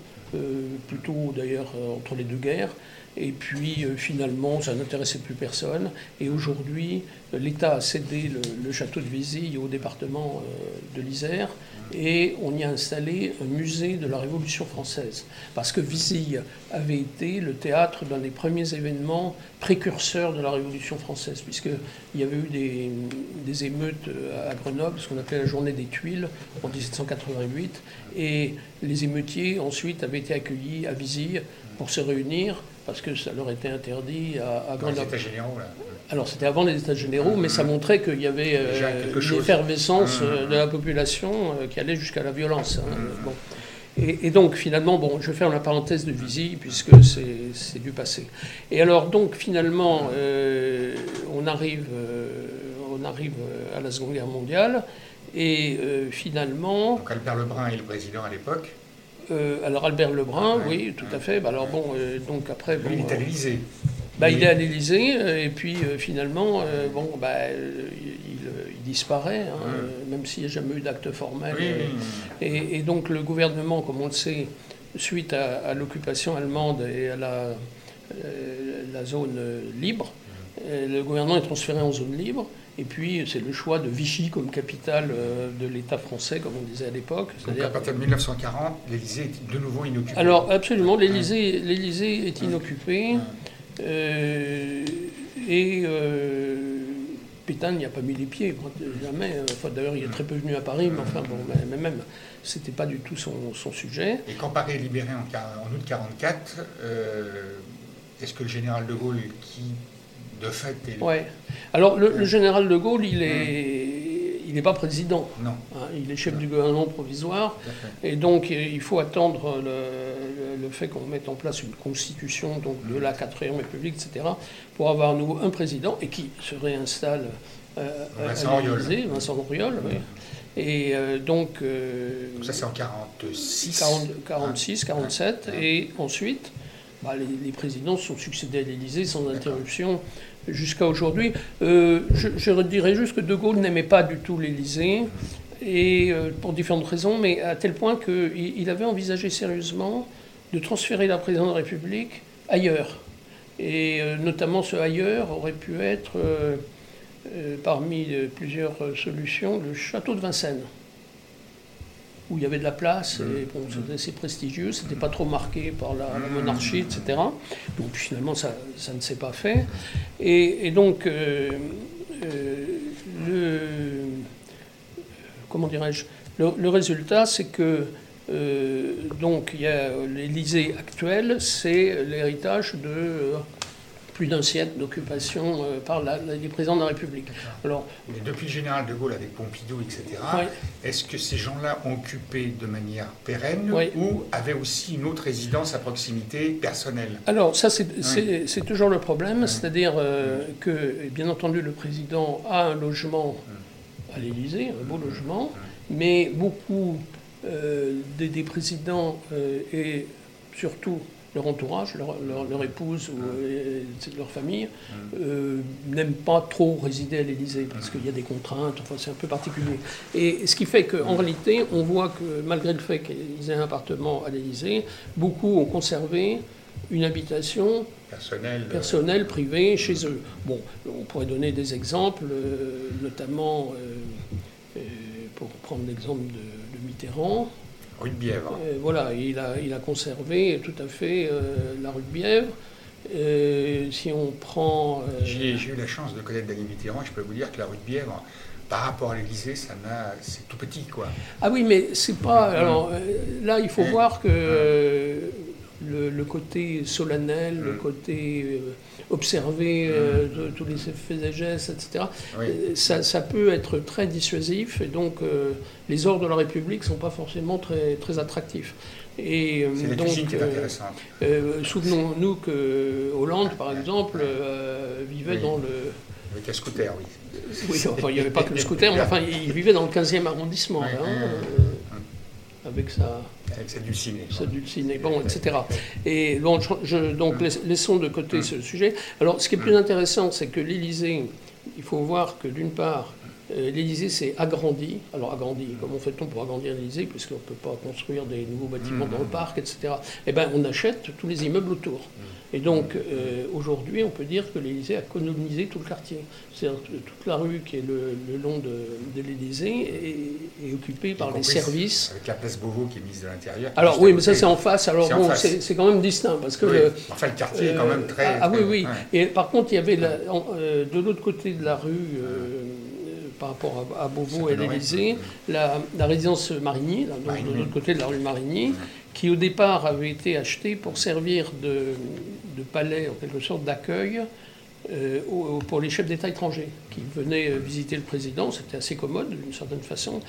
plutôt d'ailleurs euh, entre les deux guerres. Et puis euh, finalement, ça n'intéressait plus personne. Et aujourd'hui, euh, l'État a cédé le, château de Vizille au département euh, de l'Isère et on y a installé un musée de la Révolution française. Parce que Vizille avait été le théâtre d'un des premiers événements précurseurs de la Révolution française, puisqu'il y avait eu des, émeutes euh, à Grenoble, ce qu'on appelait la journée des tuiles en 1788. Et les émeutiers ensuite avaient été accueillis à Vizille pour se réunir parce que ça leur était interdit à, à Dans les. États généraux, là. Alors c'était avant les États généraux, mais ça montrait qu'il y avait euh, une chose. effervescence Mmh. euh, de la population euh, qui allait jusqu'à la violence. hein. Bon. Et, et donc finalement, bon, je vais faire la parenthèse de Visi puisque c'est du passé. Et alors donc finalement, euh, on arrive, euh, on arrive euh, à la Seconde Guerre mondiale et euh, finalement, Donc Albert Lebrun est le président à l'époque. Euh, alors Albert Lebrun, Ouais. oui, tout à fait. Bah, alors bon, euh, donc après, bon, Lui, il est à euh, l'Élysée. bah, il est à l'Élysée euh, et puis euh, finalement, euh, bon, bah, euh, il, euh, il disparaît, hein, Ouais. euh, même s'il n'y a jamais eu d'acte formel. Oui, euh, oui. et, et donc le gouvernement, comme on le sait, suite à, à l'occupation allemande et à la, euh, la zone euh, libre, euh, le gouvernement est transféré en zone libre. Et puis c'est le choix de Vichy comme capitale euh, de l'État français, comme on disait à l'époque. Donc à partir de 1940, l'Élysée est de nouveau inoccupée. alors absolument, l'Élysée, l'Élysée est inoccupée euh, et euh, Pétain n'y a pas mis les pieds, jamais. Enfin, d'ailleurs, il est très peu venu à Paris, mais enfin bon, mais, même, c'était pas du tout son, son sujet. Et quand Paris est libéré en août 1944, est-ce que le général de Gaulle, qui de fait. Ouais. Alors le, le général de Gaulle, il est, il n'est pas président. Non, hein, il est chef du gouvernement provisoire. Et donc, euh, il faut attendre le, fait qu'on mette en place une constitution donc, de la 4e République, etc., pour avoir à nouveau un président et qui se réinstalle euh, à- Vincent l'Élysée, Vincent Auriol. oui. Et euh, donc, euh, Donc ça c'est en 1946. 40 46, 47, et ensuite, bah, les, les présidents sont succédés à l'Élysée sans interruption jusqu'à aujourd'hui. Euh, je, dirais juste que De Gaulle n'aimait pas du tout l'Élysée, et euh, pour différentes raisons, mais à tel point qu'il il avait envisagé sérieusement de transférer la présidence de la République ailleurs. Et euh, notamment ce ailleurs aurait pu être, parmi plusieurs solutions, le château de Vincennes. Où il y avait de la place, et bon, c'était prestigieux, c'était pas trop marqué par la, monarchie, etc. Donc finalement, ça, ça ne s'est pas fait. Et, donc, euh, euh, le, comment dirais-je, le, résultat, c'est que euh, donc il y a l'Élysée actuel, c'est l'héritage de euh, plus d'un siècle d'occupation euh, par la, la- les présidents de la République. Alors, Mais depuis le général de Gaulle avec Pompidou, etc., est-ce que ces gens-là ont occupé de manière pérenne ou avaient aussi une autre résidence à proximité personnelle? Alors, ça, c'est toujours le problème, c'est-à-dire euh, que, bien entendu, le président a un logement à l'Élysée, un beau logement, mais beaucoup euh, des, des présidents et surtout leur entourage, leur, leur- leur épouse ou euh, leur famille, euh, n'aiment pas trop résider à l'Élysée parce qu'il y a des contraintes, enfin c'est un peu particulier. Et ce qui fait qu'en réalité, on voit que malgré le fait qu'ils aient un appartement à l'Élysée, beaucoup ont conservé une habitation Personnelle euh, personnelle, privée, chez eux. Bon, on pourrait donner des exemples, notamment pour prendre l'exemple de, de Mitterrand. Rue de Bièvre. Euh, voilà, il a, il a conservé tout à fait euh, la rue de Bièvre. Euh, si on prend. euh, J'ai eu la chance de connaître Dany Mitterrand je peux vous dire que la rue de Bièvre, par rapport à l'Élysée, ça c'est tout petit, quoi. Ah oui, mais c'est pas. Alors euh, là, il faut Mm. voir que euh, le, le côté solennel, le Mm. côté euh, observé euh, de tous les faits et gestes, etc., Oui. euh, ça, ça peut être très dissuasif et donc euh, les ordres de la République ne sont pas forcément très, très attractifs. Et euh, donc, souvenons-nous que Hollande, par exemple, vivait Oui. dans le, Avec un scooter, oui. oui, enfin, il n'y avait pas que le scooter, mais enfin, il vivait dans le 15e arrondissement, Oui, hein, euh, avec sa, Avec sa dulcinée. sa dulcinée, bon, etc. Et bon, je, donc laiss- laissons de côté ce sujet. Alors, ce qui est plus intéressant, c'est que l'Élysée, il faut voir que d'une part, l'Élysée s'est agrandi. Alors, agrandi, comment fait-on pour agrandir l'Élysée, puisqu'on ne peut pas construire des nouveaux bâtiments dans le parc, etc. Eh bien, on achète tous les immeubles autour. Et donc, euh, aujourd'hui, on peut dire que l'Élysée a colonisé tout le quartier. C'est-à-dire toute la rue qui est le, le long de, de l'Élysée est, est occupée par les services. Avec la place Beauvau qui est mise de l'intérieur. Alors à oui, mais ça c'est en face. Alors bon, c'est quand même distinct parce que Oui. le- Enfin, le quartier est quand même très. ah, ah oui, oui. ouais. Et par contre, il y avait la- en- euh, de l'autre côté de la rue, euh, euh, par rapport à, à Beauvau et l'Élysée, la, la résidence Marigny, là, donc Marigny. de l'autre côté de la rue Marigny, qui au départ avait été achetée pour servir de, de palais, en quelque sorte, d'accueil euh, pour les chefs d'État étrangers qui venaient euh, visiter le président. C'était assez commode d'une certaine façon.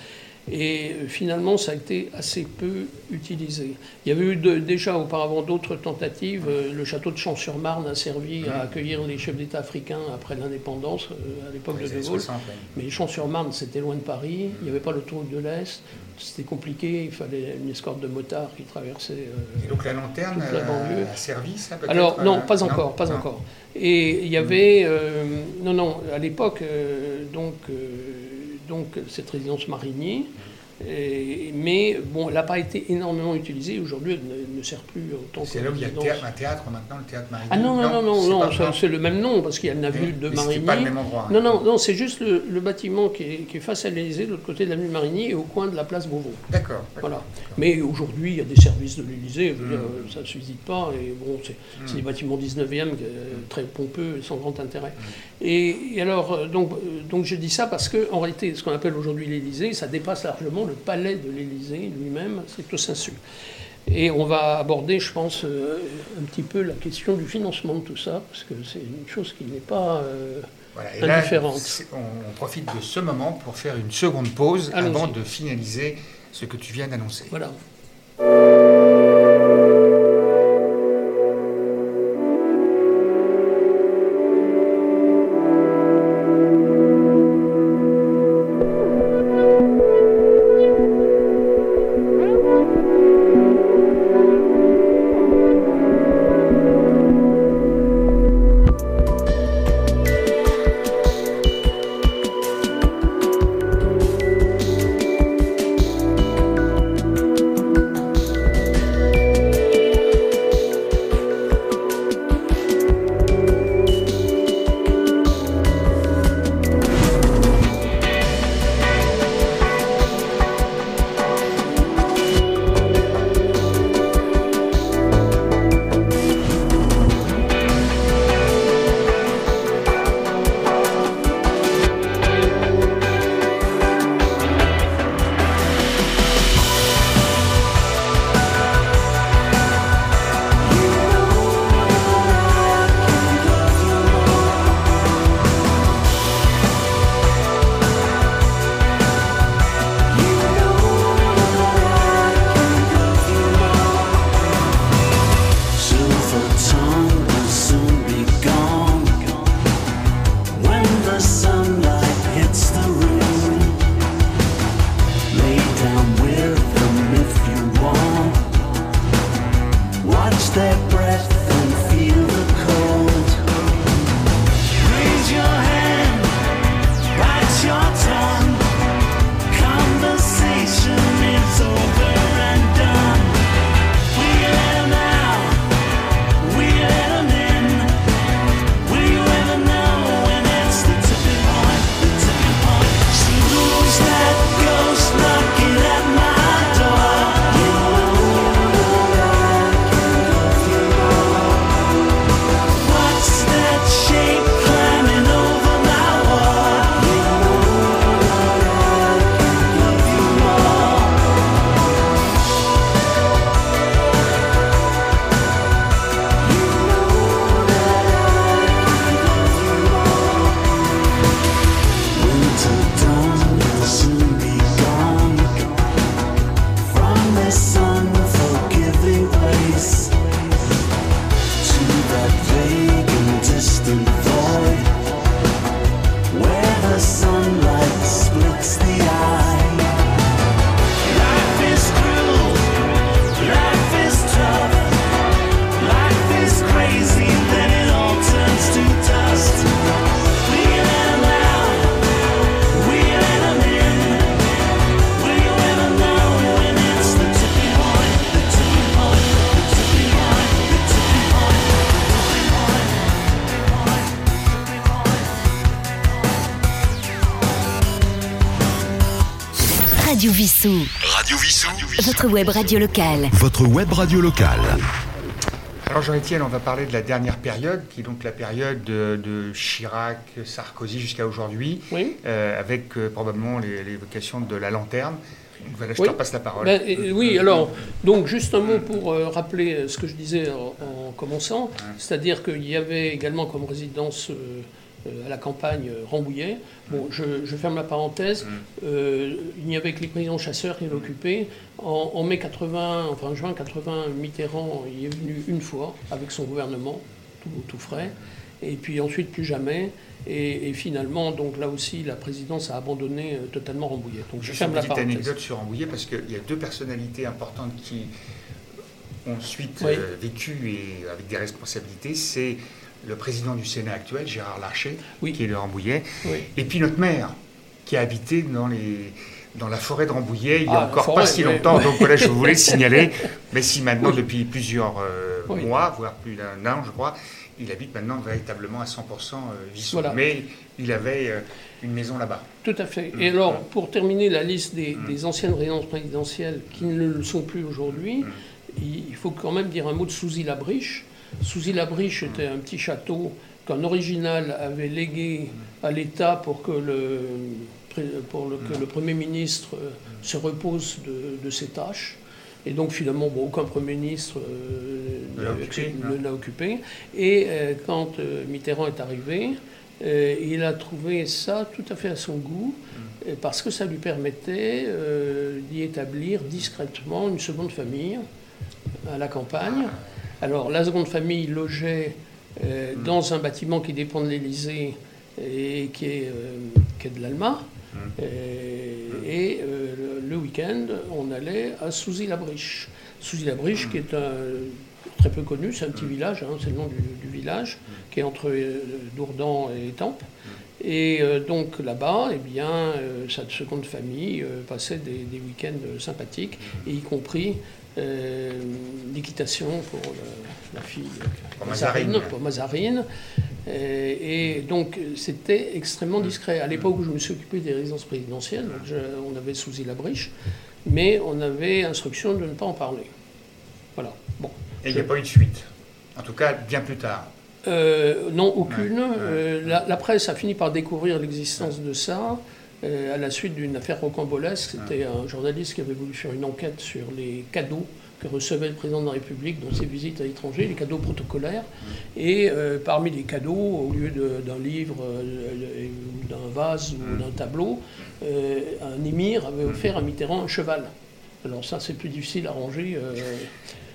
Et finalement, ça a été assez peu utilisé. Il y avait eu de- déjà auparavant d'autres tentatives. Euh, Le château de Champs-sur-Marne a servi à accueillir les chefs d'État africains après l'indépendance, euh, à l'époque de De Gaulle. 60, oui. Mais Champs-sur-Marne, c'était loin de Paris. Il n'y avait pas l'autoroute de l'Est. C'était compliqué. Il fallait une escorte de motards qui traversait. euh, Et donc la lanterne la banlieue. euh, a servi, ça peut-être alors non, euh, pas encore, pas Non. encore. Et il y avait, euh, non, non, à l'époque, donc, donc cette résidence Marigny, et- mais bon, elle n'a pas été énormément utilisée. Aujourd'hui, elle ne, sert plus autant que C'est là où il y a théâtre, un théâtre maintenant, le théâtre Marigny. Ah non, non, non, non, c'est non, le même nom parce qu'il y a une avenue de Marigny. C'est pas le même endroit. hein. Non, non, non, c'est juste le, le bâtiment qui est, qui est face à l'Élysée, de l'autre côté de l'avenue de Marigny et au coin de la place Beauvau. D'accord. Voilà. Mais aujourd'hui, il y a des services de l'Élysée, je veux dire, Mm. ça ne se visite pas, et bon, c'est c'est des bâtiments 19e, euh, très pompeux sans grand intérêt. Mm. Et, et alors, euh, donc, euh, donc je dis ça parce que, en réalité, ce qu'on appelle aujourd'hui l'Élysée, ça dépasse largement le palais de l'Élysée lui-même, c'est au sensu. Et on va aborder, je pense, euh, un petit peu la question du financement de tout ça, parce que c'est une chose qui n'est pas. euh, Voilà. Et là, indifférente. c'est- on, on profite de ce moment pour faire une seconde pause avant de finaliser ce que tu viens d'annoncer. voilà. Votre web radio locale. Votre web radio locale. Alors Jean-Étienne, on va parler de la dernière période, qui est donc la période de, de Chirac, Sarkozy jusqu'à aujourd'hui, Oui. euh, avec euh, probablement les- l'évocation de la lanterne. Voilà, je Oui. te repasse la parole. Ben, et- oui, alors, donc juste un mot pour euh, rappeler euh, ce que je disais en, en commençant, c'est-à-dire qu'il y avait également comme résidence euh, euh, à la campagne euh, Rambouillet. Bon, je, je ferme la parenthèse, euh, il n'y avait que les présidents chasseurs qui l'occupaient. En, en mai 80, enfin en juin 80, Mitterrand y est venu une fois avec son gouvernement, tout, tout frais, et puis ensuite plus jamais. Et, et finalement, donc là aussi, la présidence a abandonné euh, totalement Rambouillet. Donc je ferme une la petite parenthèse. anecdote sur Rambouillet, parce qu'il y a deux personnalités importantes qui ont ensuite Oui. euh, vécu et avec des responsabilités. C'est le président du Sénat actuel, Gérard Larcher, Oui. qui est de Rambouillet, Oui. et puis notre maire, qui a habité dans, les, dans la forêt de Rambouillet il n'y Ah, a la encore forêt, pas si oui. longtemps. Donc voilà, je voulais le signaler. Mais si maintenant, depuis plusieurs euh, Oui. mois, voire plus d'un an, je crois, il habite maintenant véritablement à 100% euh, Vissou. Voilà. Mais il avait euh, une maison là-bas. Tout à fait. Mm. Et alors, pour terminer la liste des, des anciennes résidences présidentielles qui ne le sont plus aujourd'hui, Mm. il faut quand même dire un mot de Souzy-la-Briche. Souzy-la-Briche était un petit château qu'un original avait légué à l'État pour que le, pour le, que le Premier ministre euh, se repose de, de ses tâches. Et donc finalement, bon, aucun Premier ministre euh, Ne l'a occupé. Et euh, quand euh, Mitterrand est arrivé, il a trouvé ça tout à fait à son goût, euh, parce que ça lui permettait d'y établir discrètement une seconde famille à la campagne. Alors la seconde famille logeait euh, dans un bâtiment qui dépend de l'Élysée et qui est, euh, qui est de l'Alma. Euh, et euh, le, le week-end, on allait à Souzy-la-Briche. Souzy-la-Briche, qui est un, très peu connu, c'est un petit village, hein, c'est le nom du, du village, qui est entre Dourdan et Étampes. Et euh, donc là-bas, eh bien, euh, sa seconde famille euh, passait des, des week-ends sympathiques, et y compris l'équitation pour la fille Pour Mazarine. pour Mazarine. Euh, Et, donc c'était extrêmement discret. À l'époque où je me suis occupé des résidences présidentielles, donc je- on avait Souzy la briche, mais on avait instruction de ne pas en parler. Voilà. Bon. Et il n'y a pas eu de suite. En tout cas, bien plus tard. Euh, non, aucune. Ouais, ouais, Euh, la, la presse a fini par découvrir l'existence de ça euh, à la suite d'une affaire rocambolesque. C'était un journaliste qui avait voulu faire une enquête sur les cadeaux que recevait le président de la République dans ses visites à l'étranger, les cadeaux protocolaires. Et euh, parmi les cadeaux, au lieu d'un livre, euh, d'un vase ou d'un tableau, un émir avait offert à Mitterrand un cheval. Alors ça, c'est plus difficile à ranger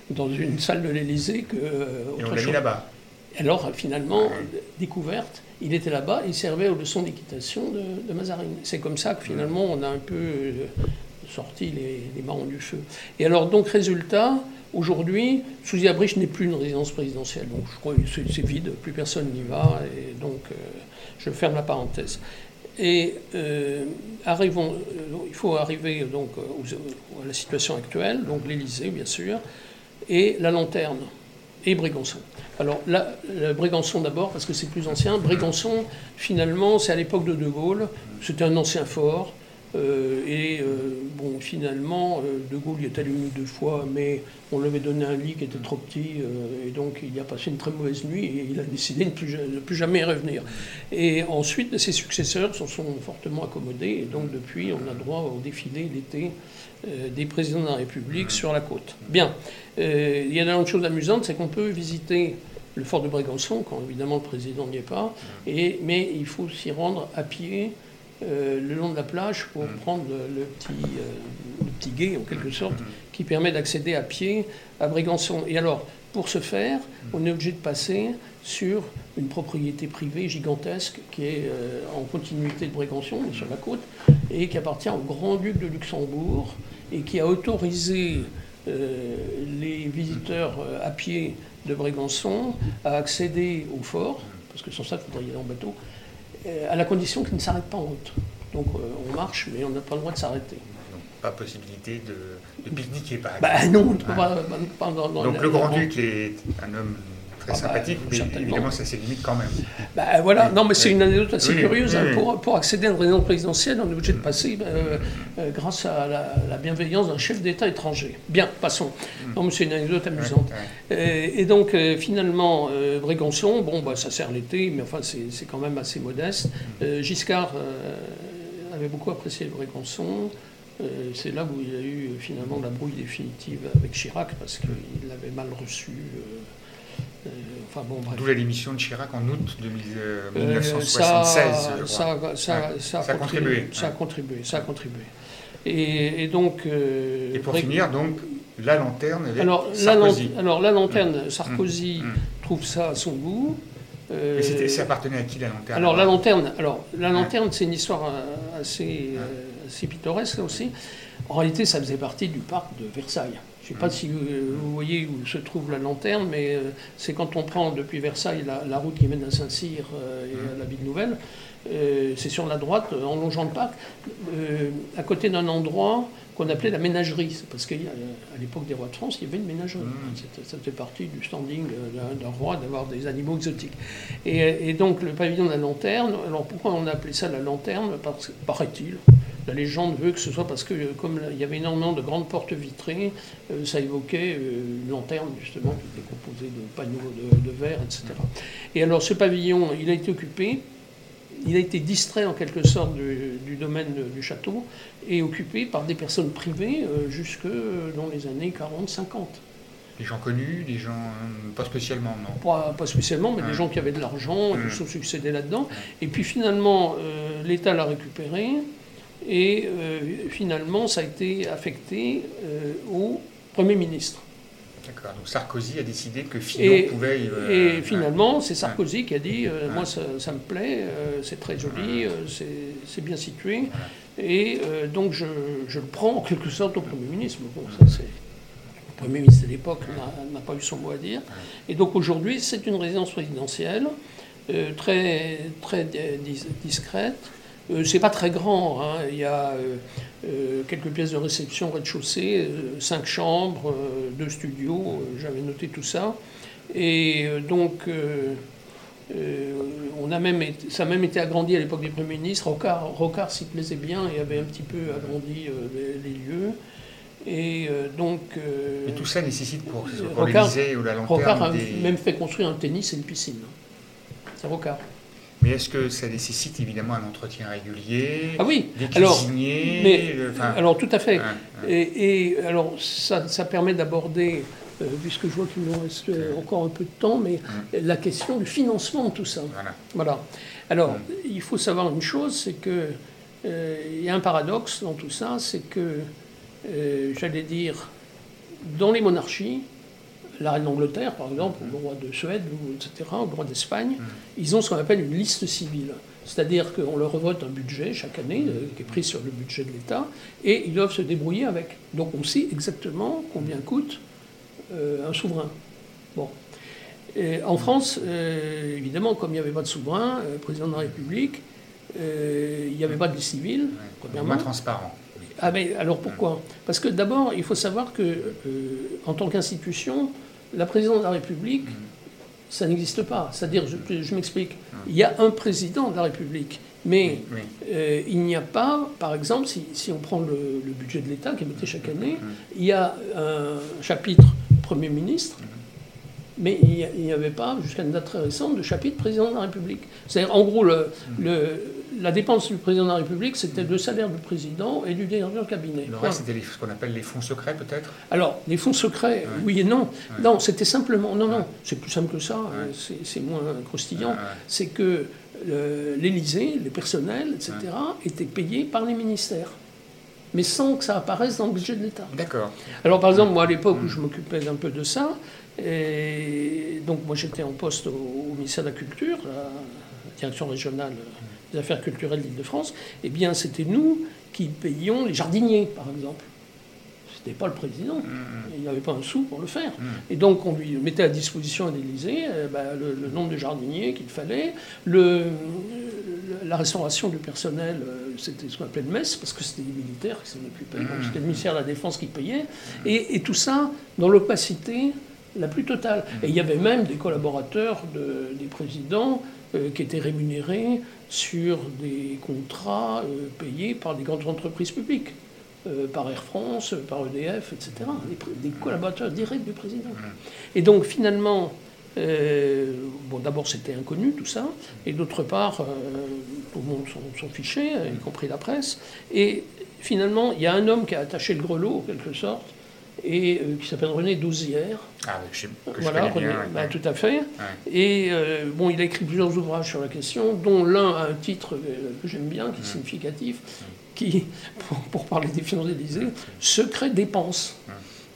dans une salle de l'Élysée que Et on l'a mis là-bas. Alors, finalement, découverte, il était là-bas, il servait aux leçons d'équitation de, de Mazarine. C'est comme ça que finalement, on a un peu euh, sorti les, les marrons du feu. Et alors, donc, résultat, aujourd'hui, Souzy n'est plus une résidence présidentielle. Donc, je crois que c'est vide, plus personne n'y va, et donc, euh, je ferme la parenthèse. Et euh, arrivons, il faut arriver donc aux- à la situation actuelle, donc l'Élysée, bien sûr, et la lanterne et Brégançon. Alors, là, le Brégançon d'abord, parce que c'est plus ancien. Brégançon, finalement, c'est à l'époque de De Gaulle. C'était un ancien fort. Euh, et euh, bon, finalement, euh, De Gaulle y est allé une deux fois, mais on lui avait donné un lit qui était trop petit, et donc il a passé une très mauvaise nuit, et il a décidé de ne plus, jamais revenir. Et ensuite, ses successeurs s'en sont fortement accommodés, et donc depuis, on a droit au défilé l'été des présidents de la République sur la côte. Bien. Il y a une autre chose amusante, c'est qu'on peut visiter le fort de Brégançon, quand évidemment le président n'y est pas, mais il faut s'y rendre à pied euh, le long de la plage pour prendre le, petit, euh, le petit guet, en quelque sorte, qui permet d'accéder à pied à Brégançon. Et alors, pour ce faire, on est obligé de passer sur une propriété privée gigantesque qui est euh, en continuité de Brégançon, sur la côte, et qui appartient au grand-duc de Luxembourg, et qui a autorisé euh, les visiteurs à pied de Brégançon à accéder au fort, parce que sans ça, il faudrait y aller en bateau, à la condition qu'ils ne s'arrêtent pas en route. Donc euh, on marche, mais on n'a pas le droit de s'arrêter. Donc, pas possibilité de, de pique-niquer, par exemple. Bah non, on ne peut pas, pas dans- dans Donc la- le grand-duc est un homme très Ah bah, sympathique, mais évidemment, ça c'est limite quand même. Bah, voilà, Oui, non, mais c'est une anecdote assez Oui, curieuse. oui, hein. Pour, pour accéder à une résidence présidentielle, on est obligé de passer euh, euh, grâce à la, la bienveillance d'un chef d'État étranger. Bien, passons. Non, mais c'est une anecdote amusante. Euh, et donc, euh, finalement, Brégançon, bon, bah, ça sert l'été, mais enfin, c'est quand même assez modeste. Giscard avait beaucoup apprécié Brégançon. Euh, c'est là où il y a eu finalement la brouille définitive avec Chirac, parce qu'il l'avait mal reçu. euh, enfin, bon. D'où la démission de Chirac en août 2000, euh, Euh, 1976, ça, ça, Ouais. ça a contribué, Ça a contribué, ça a contribué. Et, et donc. euh, Et pour finir, donc, la lanterne avec alors la, Sarkozy. lan- alors la lanterne, Sarkozy Mm. trouve ça à son goût. Euh, Et c'était- ça appartenait à qui la lanterne alors la lanterne, alors la lanterne, c'est une histoire euh, assez, euh, assez pittoresque aussi. En réalité, ça faisait partie du parc de Versailles. Je ne sais pas si vous, vous voyez où se trouve la lanterne, mais euh, c'est quand on prend depuis Versailles la, la route qui mène à Saint-Cyr euh, et à la ville nouvelle. Euh, c'est sur la droite, en longeant le parc, à côté d'un endroit qu'on appelait la ménagerie. C'est parce qu'à l'époque des rois de France, il y avait une ménagerie. C'était- Ça faisait partie du standing d'un- roi d'avoir des animaux exotiques. Et, et donc le pavillon de la lanterne, alors pourquoi on a appelé ça la lanterne? Parce que, paraît-il, la légende veut que ce soit parce que euh, comme il y avait énormément de grandes portes vitrées, euh, ça évoquait euh, une lanterne justement qui était composée de panneaux de, de verre, etc. Et alors ce pavillon, il a été occupé, il a été distrait en quelque sorte du, du domaine du château et occupé par des personnes privées euh, jusque dans les années 40-50. Des gens connus, des gens euh, pas spécialement, non. Pas, pas spécialement, mais Ouais. des gens qui avaient de l'argent qui se sont succédés là-dedans. Et puis finalement, euh, l'État l'a récupéré et euh, finalement, ça a été affecté euh, au Premier ministre. D'accord. Donc Sarkozy a décidé que Fillon Et, pouvait. euh, et finalement, c'est Sarkozy qui a dit euh. Moi, ça, ça me plaît, c'est très joli, c'est bien situé. Et donc, je, je le prends en quelque sorte au Premier ministre. Bon, ça, c'est. Le Premier ministre de l'époque n'a- pas eu son mot à dire. Et donc, aujourd'hui, c'est une résidence présidentielle, euh, très, très dis- discrète. Euh, c'est pas très grand. hein. Il y a euh, euh, quelques pièces de réception au rez-de-chaussée, cinq chambres, deux studios. J'avais noté tout ça. Et donc, euh, on a même ça a même été agrandi à l'époque du Premier ministre. Rocard, Rocard s'y plaisait bien et avait un petit peu agrandi euh, les, les lieux. Et euh, donc. Et tout ça nécessite pour, pour Rocard- ou la lanterne Rocard a des... même fait construire un tennis et une piscine. C'est Rocard. Mais est-ce que ça nécessite évidemment un entretien régulier Ah oui, Des alors, mais- euh, alors tout à fait. ouais, ouais. Et, et alors ça, ça permet d'aborder, euh, puisque je vois qu'il nous reste euh, encore un peu de temps, mais la question du financement de tout ça. Voilà. Voilà. Alors, il faut savoir une chose, c'est que euh, il y a un paradoxe dans tout ça, c'est que, euh, j'allais dire, dans les monarchies, la reine d'Angleterre, par exemple, ou le roi de Suède, ou etc., ou le roi d'Espagne, ils ont ce qu'on appelle une liste civile. C'est-à-dire qu'on leur revote un budget chaque année, euh, qui est pris sur le budget de l'État, et ils doivent se débrouiller avec. Donc on sait exactement combien coûte euh, un souverain. Bon. Et en France, euh, évidemment, comme il n'y avait pas de souverain, président de la République, il n'y avait pas de liste civile, premièrement. Moins transparent. Ah mais alors pourquoi? Parce que d'abord, il faut savoir que en tant qu'institution, la présidence de la République, ça n'existe pas. C'est-à-dire, je, je m'explique, il y a un président de la République, mais Oui. euh, il n'y a pas, par exemple, si, si on prend le, le budget de l'État qui est voté chaque année, il y a un chapitre Premier ministre, mais il n'y a- il n'y avait pas, jusqu'à une date très récente, de chapitre président de la République. C'est-à-dire, en gros, le, le- la dépense du président de la République, c'était le salaire du président et du directeur de cabinet. Le reste, c'était ce qu'on appelle les fonds secrets, peut-être Alors, les fonds secrets, oui et non. Non, c'était simplement. Non, non, c'est plus simple que ça, euh, c'est- moins croustillant. C'est que euh, l'Élysée, les personnels, etc., étaient payés par les ministères, mais sans que ça apparaisse dans le budget de l'État. D'accord. Alors, par exemple, moi, à l'époque où je m'occupais un peu de ça, et donc moi j'étais en poste au, au ministère de la Culture, direction régionale des affaires culturelles d'Île-de-France, eh bien, c'était nous qui payions les jardiniers, par exemple. C'était pas le président. Il n'y avait pas un sou pour le faire. Et donc, on lui mettait à disposition à l'Élysée euh, bah, le, le nombre de jardiniers qu'il fallait. Le, la restauration du personnel, euh, c'était ce qu'on appelait le mess, parce que c'était les militaires qui s'en occupaient. Donc, c'était le ministère de la Défense qui payait. Et, et tout ça dans l'opacité la plus totale. Et il y avait même des collaborateurs de- des présidents euh, qui étaient rémunérés sur des contrats euh, payés par des grandes entreprises publiques, euh, par Air France, par EDF, etc. Des, collaborateurs directs du président. Et donc finalement, bon, d'abord c'était inconnu tout ça, et d'autre part, tout le monde s'en fichait, y compris la presse. Et finalement, il y a un homme qui a attaché le grelot, en quelque sorte, et euh, qui s'appelle René Douzière. Ah, que je, que je Voilà, connais René, bien. ouais. bah, tout à fait. Et euh, bon, il a écrit plusieurs ouvrages sur la question, dont l'un a un titre euh, que j'aime bien, qui est significatif, qui, pour, pour parler des finances d'Élysée, Secret dépenses.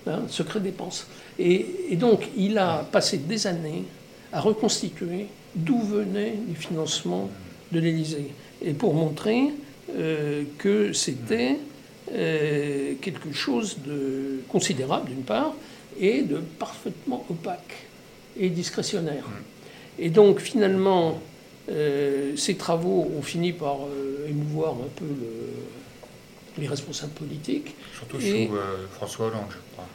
Hein, secret dépenses. Et, et donc, il a passé des années à reconstituer d'où venaient les financements de l'Élysée. Et pour montrer euh, que c'était quelque chose de considérable, d'une part, et de parfaitement opaque et discrétionnaire. Et donc, finalement, euh, ces travaux ont fini par euh, émouvoir un peu le- les responsables politiques. Surtout Et- sous euh, François Hollande, je crois.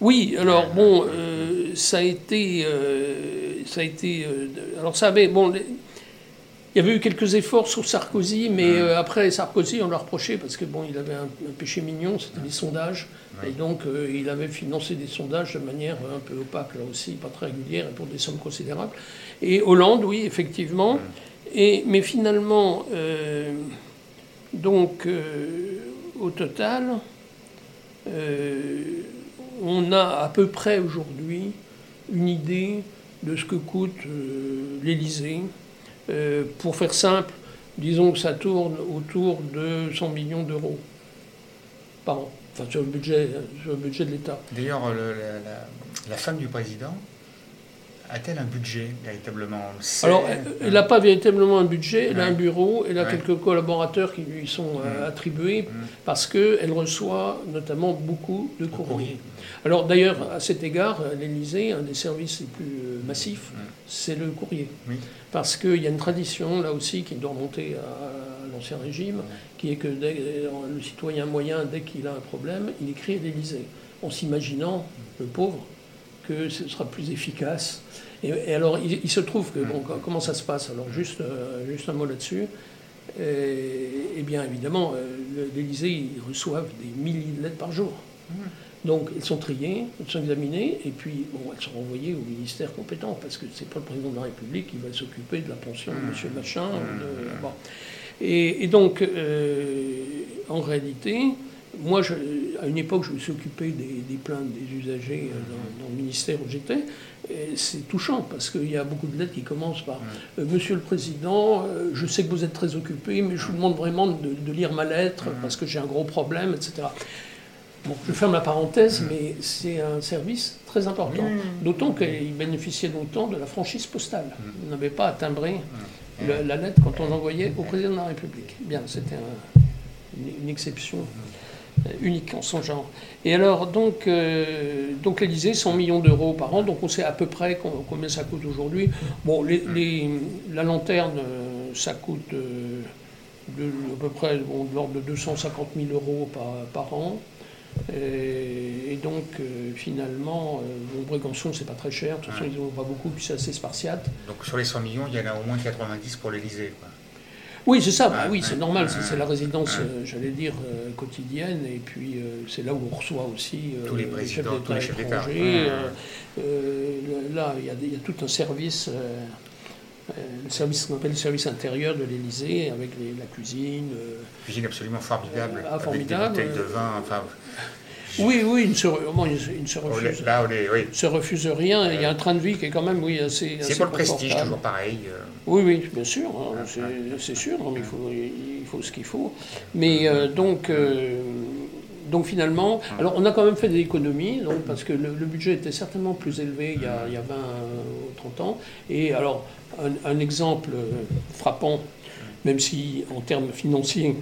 Oui, alors bon, euh, ça a été, euh, ça a été, euh, alors ça avait, bon, les- il y avait eu quelques efforts sur Sarkozy, mais euh, après Sarkozy, on l'a reproché parce que bon, il avait un, un péché mignon, c'était les sondages, et donc euh, il avait financé des sondages de manière un peu opaque là aussi, pas très régulière et pour des sommes considérables. Et Hollande, oui, effectivement, et mais finalement, euh, donc euh, au total. Euh, on a à peu près aujourd'hui une idée de ce que coûte euh, l'Élysée. Euh, pour faire simple, disons que ça tourne autour de 100 millions d'euros par an, enfin sur le budget, sur le budget de l'État. D'ailleurs, le- la, la- la femme du président a-t-elle un budget véritablement On. Alors, elle- n'a pas véritablement un budget, elle a un bureau, elle a Ouais. quelques collaborateurs qui lui sont euh, attribués parce qu'elle reçoit notamment beaucoup de courriers. courrier. Alors d'ailleurs, à cet égard, l'Élysée, un des services les plus euh, massifs, c'est le courrier. Oui. Parce qu'il y a une tradition, là aussi, qui doit remonter à, à l'Ancien Régime, qui est que dès- le citoyen moyen, dès qu'il a un problème, il écrit à l'Élysée, en s'imaginant, le pauvre, que ce sera plus efficace. Et, et alors, il, il se trouve que, bon, co- comment ça se passe? Alors, juste, euh, juste un mot là-dessus. Et, eh bien, évidemment, euh, l'Élysée, ils reçoivent des milliers de lettres par jour. Donc, elles sont triées, elles sont examinées, et puis, bon, elles sont renvoyées au ministère compétent, parce que c'est pas le président de la République qui va s'occuper de la pension de monsieur machin. ou de- bon. Et, et donc, euh, en réalité, moi, je- à une époque, je me suis occupé des, des plaintes des usagers euh, dans, dans le ministère où j'étais. C'est touchant parce qu'il y a beaucoup de lettres qui commencent par euh, Monsieur le Président, euh, je sais que vous êtes très occupé, mais je vous demande vraiment de, de lire ma lettre parce que j'ai un gros problème, etc. Bon, je ferme la parenthèse, mais c'est un service très important. D'autant qu'il bénéficiait longtemps de la franchise postale. On n'avait pas à timbrer la lettre quand on l'envoyait au président de la République. Bien, c'était un- une, une exception unique en son genre. Et alors, donc, euh, donc l'Élysée, 100 millions d'euros par an, donc on sait à peu près com- combien ça coûte aujourd'hui. Bon, les, les- la lanterne, euh, ça coûte euh, de, à peu près bon, de l'ordre de 250 000 euros par, par an. Et, et donc, euh, finalement, euh, bon, Brégançon, c'est pas très cher. De toute façon, ils n'en ont pas beaucoup, puis c'est assez spartiate. Donc sur les 100 millions, il y en a au moins 90 pour l'Elysée. Oui, c'est ça, bah oui, c'est normal, c'est la résidence, euh, j'allais dire, euh, quotidienne, et puis euh, c'est là où on reçoit aussi Tous les les chefs d'État. étrangers. Là, il y, a y tout un service, le service qu'on appelle le service intérieur de l'Élysée, avec les- la cuisine. Cuisine absolument formidable. Ah, avec des bouteilles de vin. Enfin, Oui, oui, il ne se, bon, se- il ne se on refuse, est- là, on est, oui. se refuse rien. Il y a un train de vie qui est quand même, oui, assez. C'est pour le prestige, toujours pareil. euh. Oui, oui, bien sûr, hein, c'est- c'est sûr, non, mais il faut, il faut ce qu'il faut. Mais euh, donc, euh, donc finalement, alors on a quand même fait des économies, donc, parce que le, le budget était certainement plus élevé il y a, il y a 20 ou 30 ans. Et alors, un, un exemple frappant, même si en termes financiers,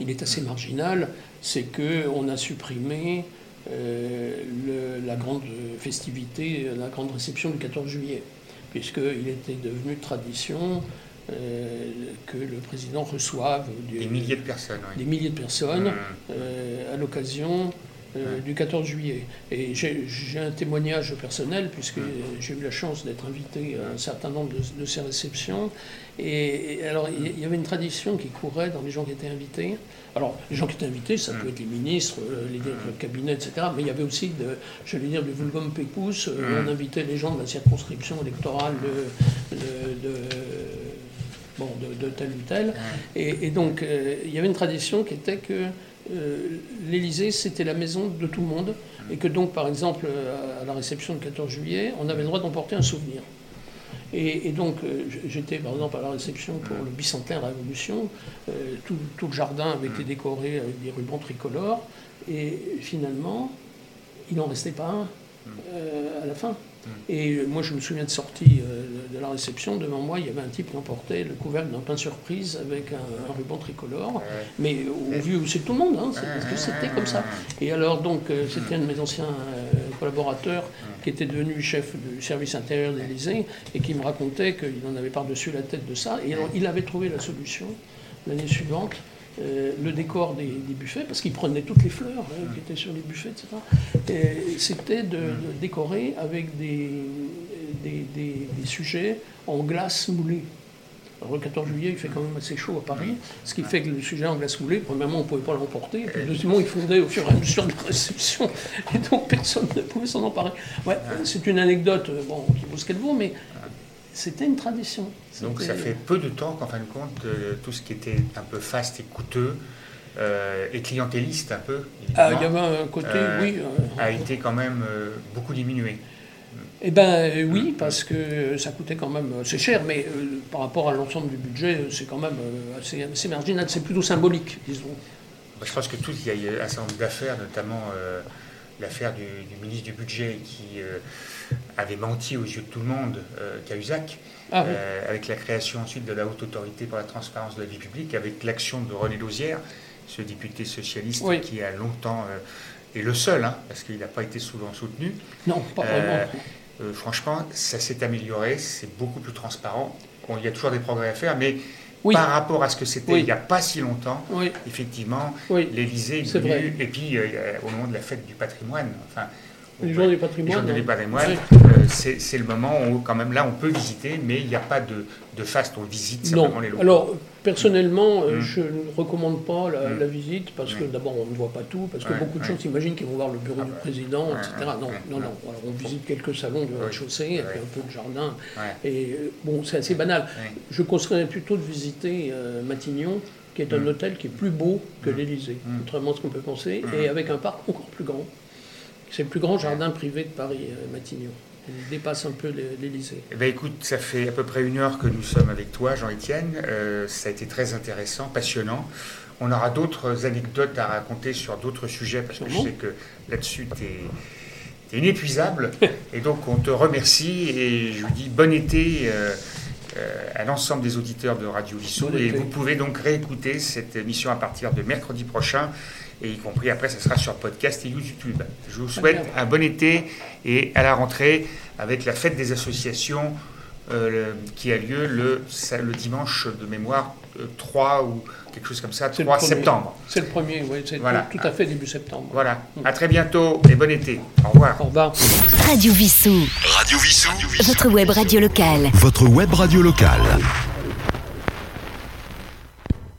il est assez marginal, c'est qu'on a supprimé euh, le- la grande festivité, la grande réception du 14 juillet, puisqu'il était devenu tradition euh, que le président reçoive Des milliers de personnes. des milliers de personnes Mmh. euh, à l'occasion euh, du 14 juillet. Et j'ai un témoignage personnel, puisque j'ai eu la chance d'être invité à un certain nombre de, de ces réceptions. Et, et alors, il y- il y avait une tradition qui courait dans les gens qui étaient invités. Alors, les gens qui étaient invités, ça peut être les ministres, euh, les directeurs de cabinet, etc. Mais il y avait aussi, de, je vais dire, du vulgum pecus. Euh, On invitait les gens de la circonscription électorale de, bon, de, de tel ou tel. Et, et donc, euh, il y avait une tradition qui était que euh, l'Élysée, c'était la maison de tout le monde. Et que donc, par exemple, euh, à la réception du 14 juillet, on avait le droit d'emporter un souvenir. Et, donc, euh, j'étais par exemple à la réception pour le bicentenaire Révolution. Euh, tout, tout le jardin avait été décoré avec des rubans tricolores. Et finalement, il n'en restait pas un à la fin. Et euh, moi, je me souviens de sortie euh, de la réception. Devant moi, il y avait un type qui emportait le couvercle d'un pain surprise avec un, ruban tricolore. Mais au vu aussi de tout le monde, hein, c'est- parce que c'était comme ça. Et alors, donc, euh, c'était un de mes anciens collaborateurs qui était devenu chef du service intérieur de l'Élysée et qui me racontait qu'il en avait par-dessus la tête de ça. Et alors, il avait trouvé la solution l'année suivante. Euh, le décor des, des buffets, parce qu'il prenait toutes les fleurs hein, qui étaient sur les buffets, etc. Et C'était de, de décorer avec des, des, des- des sujets en glace moulée. Alors, le 14 juillet, il fait quand même assez chaud à Paris, ce qui fait que le sujet en glace moulée, premièrement, on ne pouvait pas l'emporter, et puis deuxièmement, il fondait au fur et à mesure de la réception, et donc personne ne pouvait s'en emparer. Ouais, c'est une anecdote bon, qui vaut ce qu'elle vaut, mais c'était une tradition. Donc ça fait peu de temps qu'en fin de compte, euh, tout ce qui était un peu faste et coûteux euh, et clientéliste un peu, Ah, il y avait un côté, Euh, oui. euh, a été quand même euh, beaucoup diminué. Eh euh, oui, parce que ça coûtait quand même, c'est cher, mais euh, par rapport à l'ensemble du budget, euh, c'est quand même euh, assez, assez marginal, c'est plutôt symbolique, disons. Je pense que tout, il y a un certain nombre d'affaires, notamment euh, l'affaire du, du ministre du Budget qui euh, avait menti aux yeux de tout le monde, euh, Cahuzac, Ah oui. euh, avec la création ensuite de la Haute Autorité pour la Transparence de la Vie Publique, avec l'action de René Lausière, ce député socialiste Oui. qui a longtemps, euh, et le seul, hein, parce qu'il n'a pas été souvent soutenu, Non, pas vraiment. franchement, ça s'est amélioré, c'est beaucoup plus transparent. Bon, il y a toujours des progrès à faire, mais Oui. par rapport à ce que c'était Oui. il n'y a pas si longtemps, Oui, effectivement, l'Élysée est et puis euh, au moment de la fête du patrimoine, enfin, Les gens du patrimoine. hein. patrimoine, euh, c'est le moment où quand même là on peut visiter, mais il n'y a pas de, de faste, on visite Non. simplement les locaux. Alors, personnellement, euh, Mm. je ne recommande pas la, Mm. la visite parce que Mm. d'abord, on ne voit pas tout, parce que Ouais, beaucoup de ouais. gens s'imaginent qu'ils vont voir le bureau Ah du bah. président, Ouais, etc. non, non, non. Alors, on visite quelques salons de rez-de-chaussée, et puis un peu de jardin. Et euh, bon, c'est assez banal. Je conseillerais plutôt de visiter euh, Matignon, qui est un hôtel qui est plus beau que l'Élysée, contrairement à ce qu'on peut penser, et avec un parc encore plus grand. C'est le plus grand jardin privé de Paris, euh, Matignon. Dépasse un peu l'Élysée. Eh ben, écoute, ça fait à peu près une heure que nous sommes avec toi, Jean-Étienne. Euh, ça a été très intéressant, passionnant. On aura d'autres anecdotes à raconter sur d'autres sujets, parce que je sais que là-dessus, tu es, inépuisable. et donc, on te remercie et je vous dis bon été euh, euh, à l'ensemble des auditeurs de Radio Vissou. Bon Et été. vous pouvez donc réécouter cette émission à partir de mercredi prochain, et y compris après, ça sera sur podcast et YouTube. Je vous souhaite un bon été et à la rentrée avec la fête des associations euh, le- qui a lieu le, le dimanche de mémoire euh, 3 ou quelque chose comme ça, C'est le 3 premier. septembre. C'est le premier, oui, c'est Voilà. tout, tout à fait début septembre. Voilà. À très bientôt et bon été. Au revoir. Au revoir. Radio Vissou. Radio Vissou. Votre web radio locale. Votre web radio locale.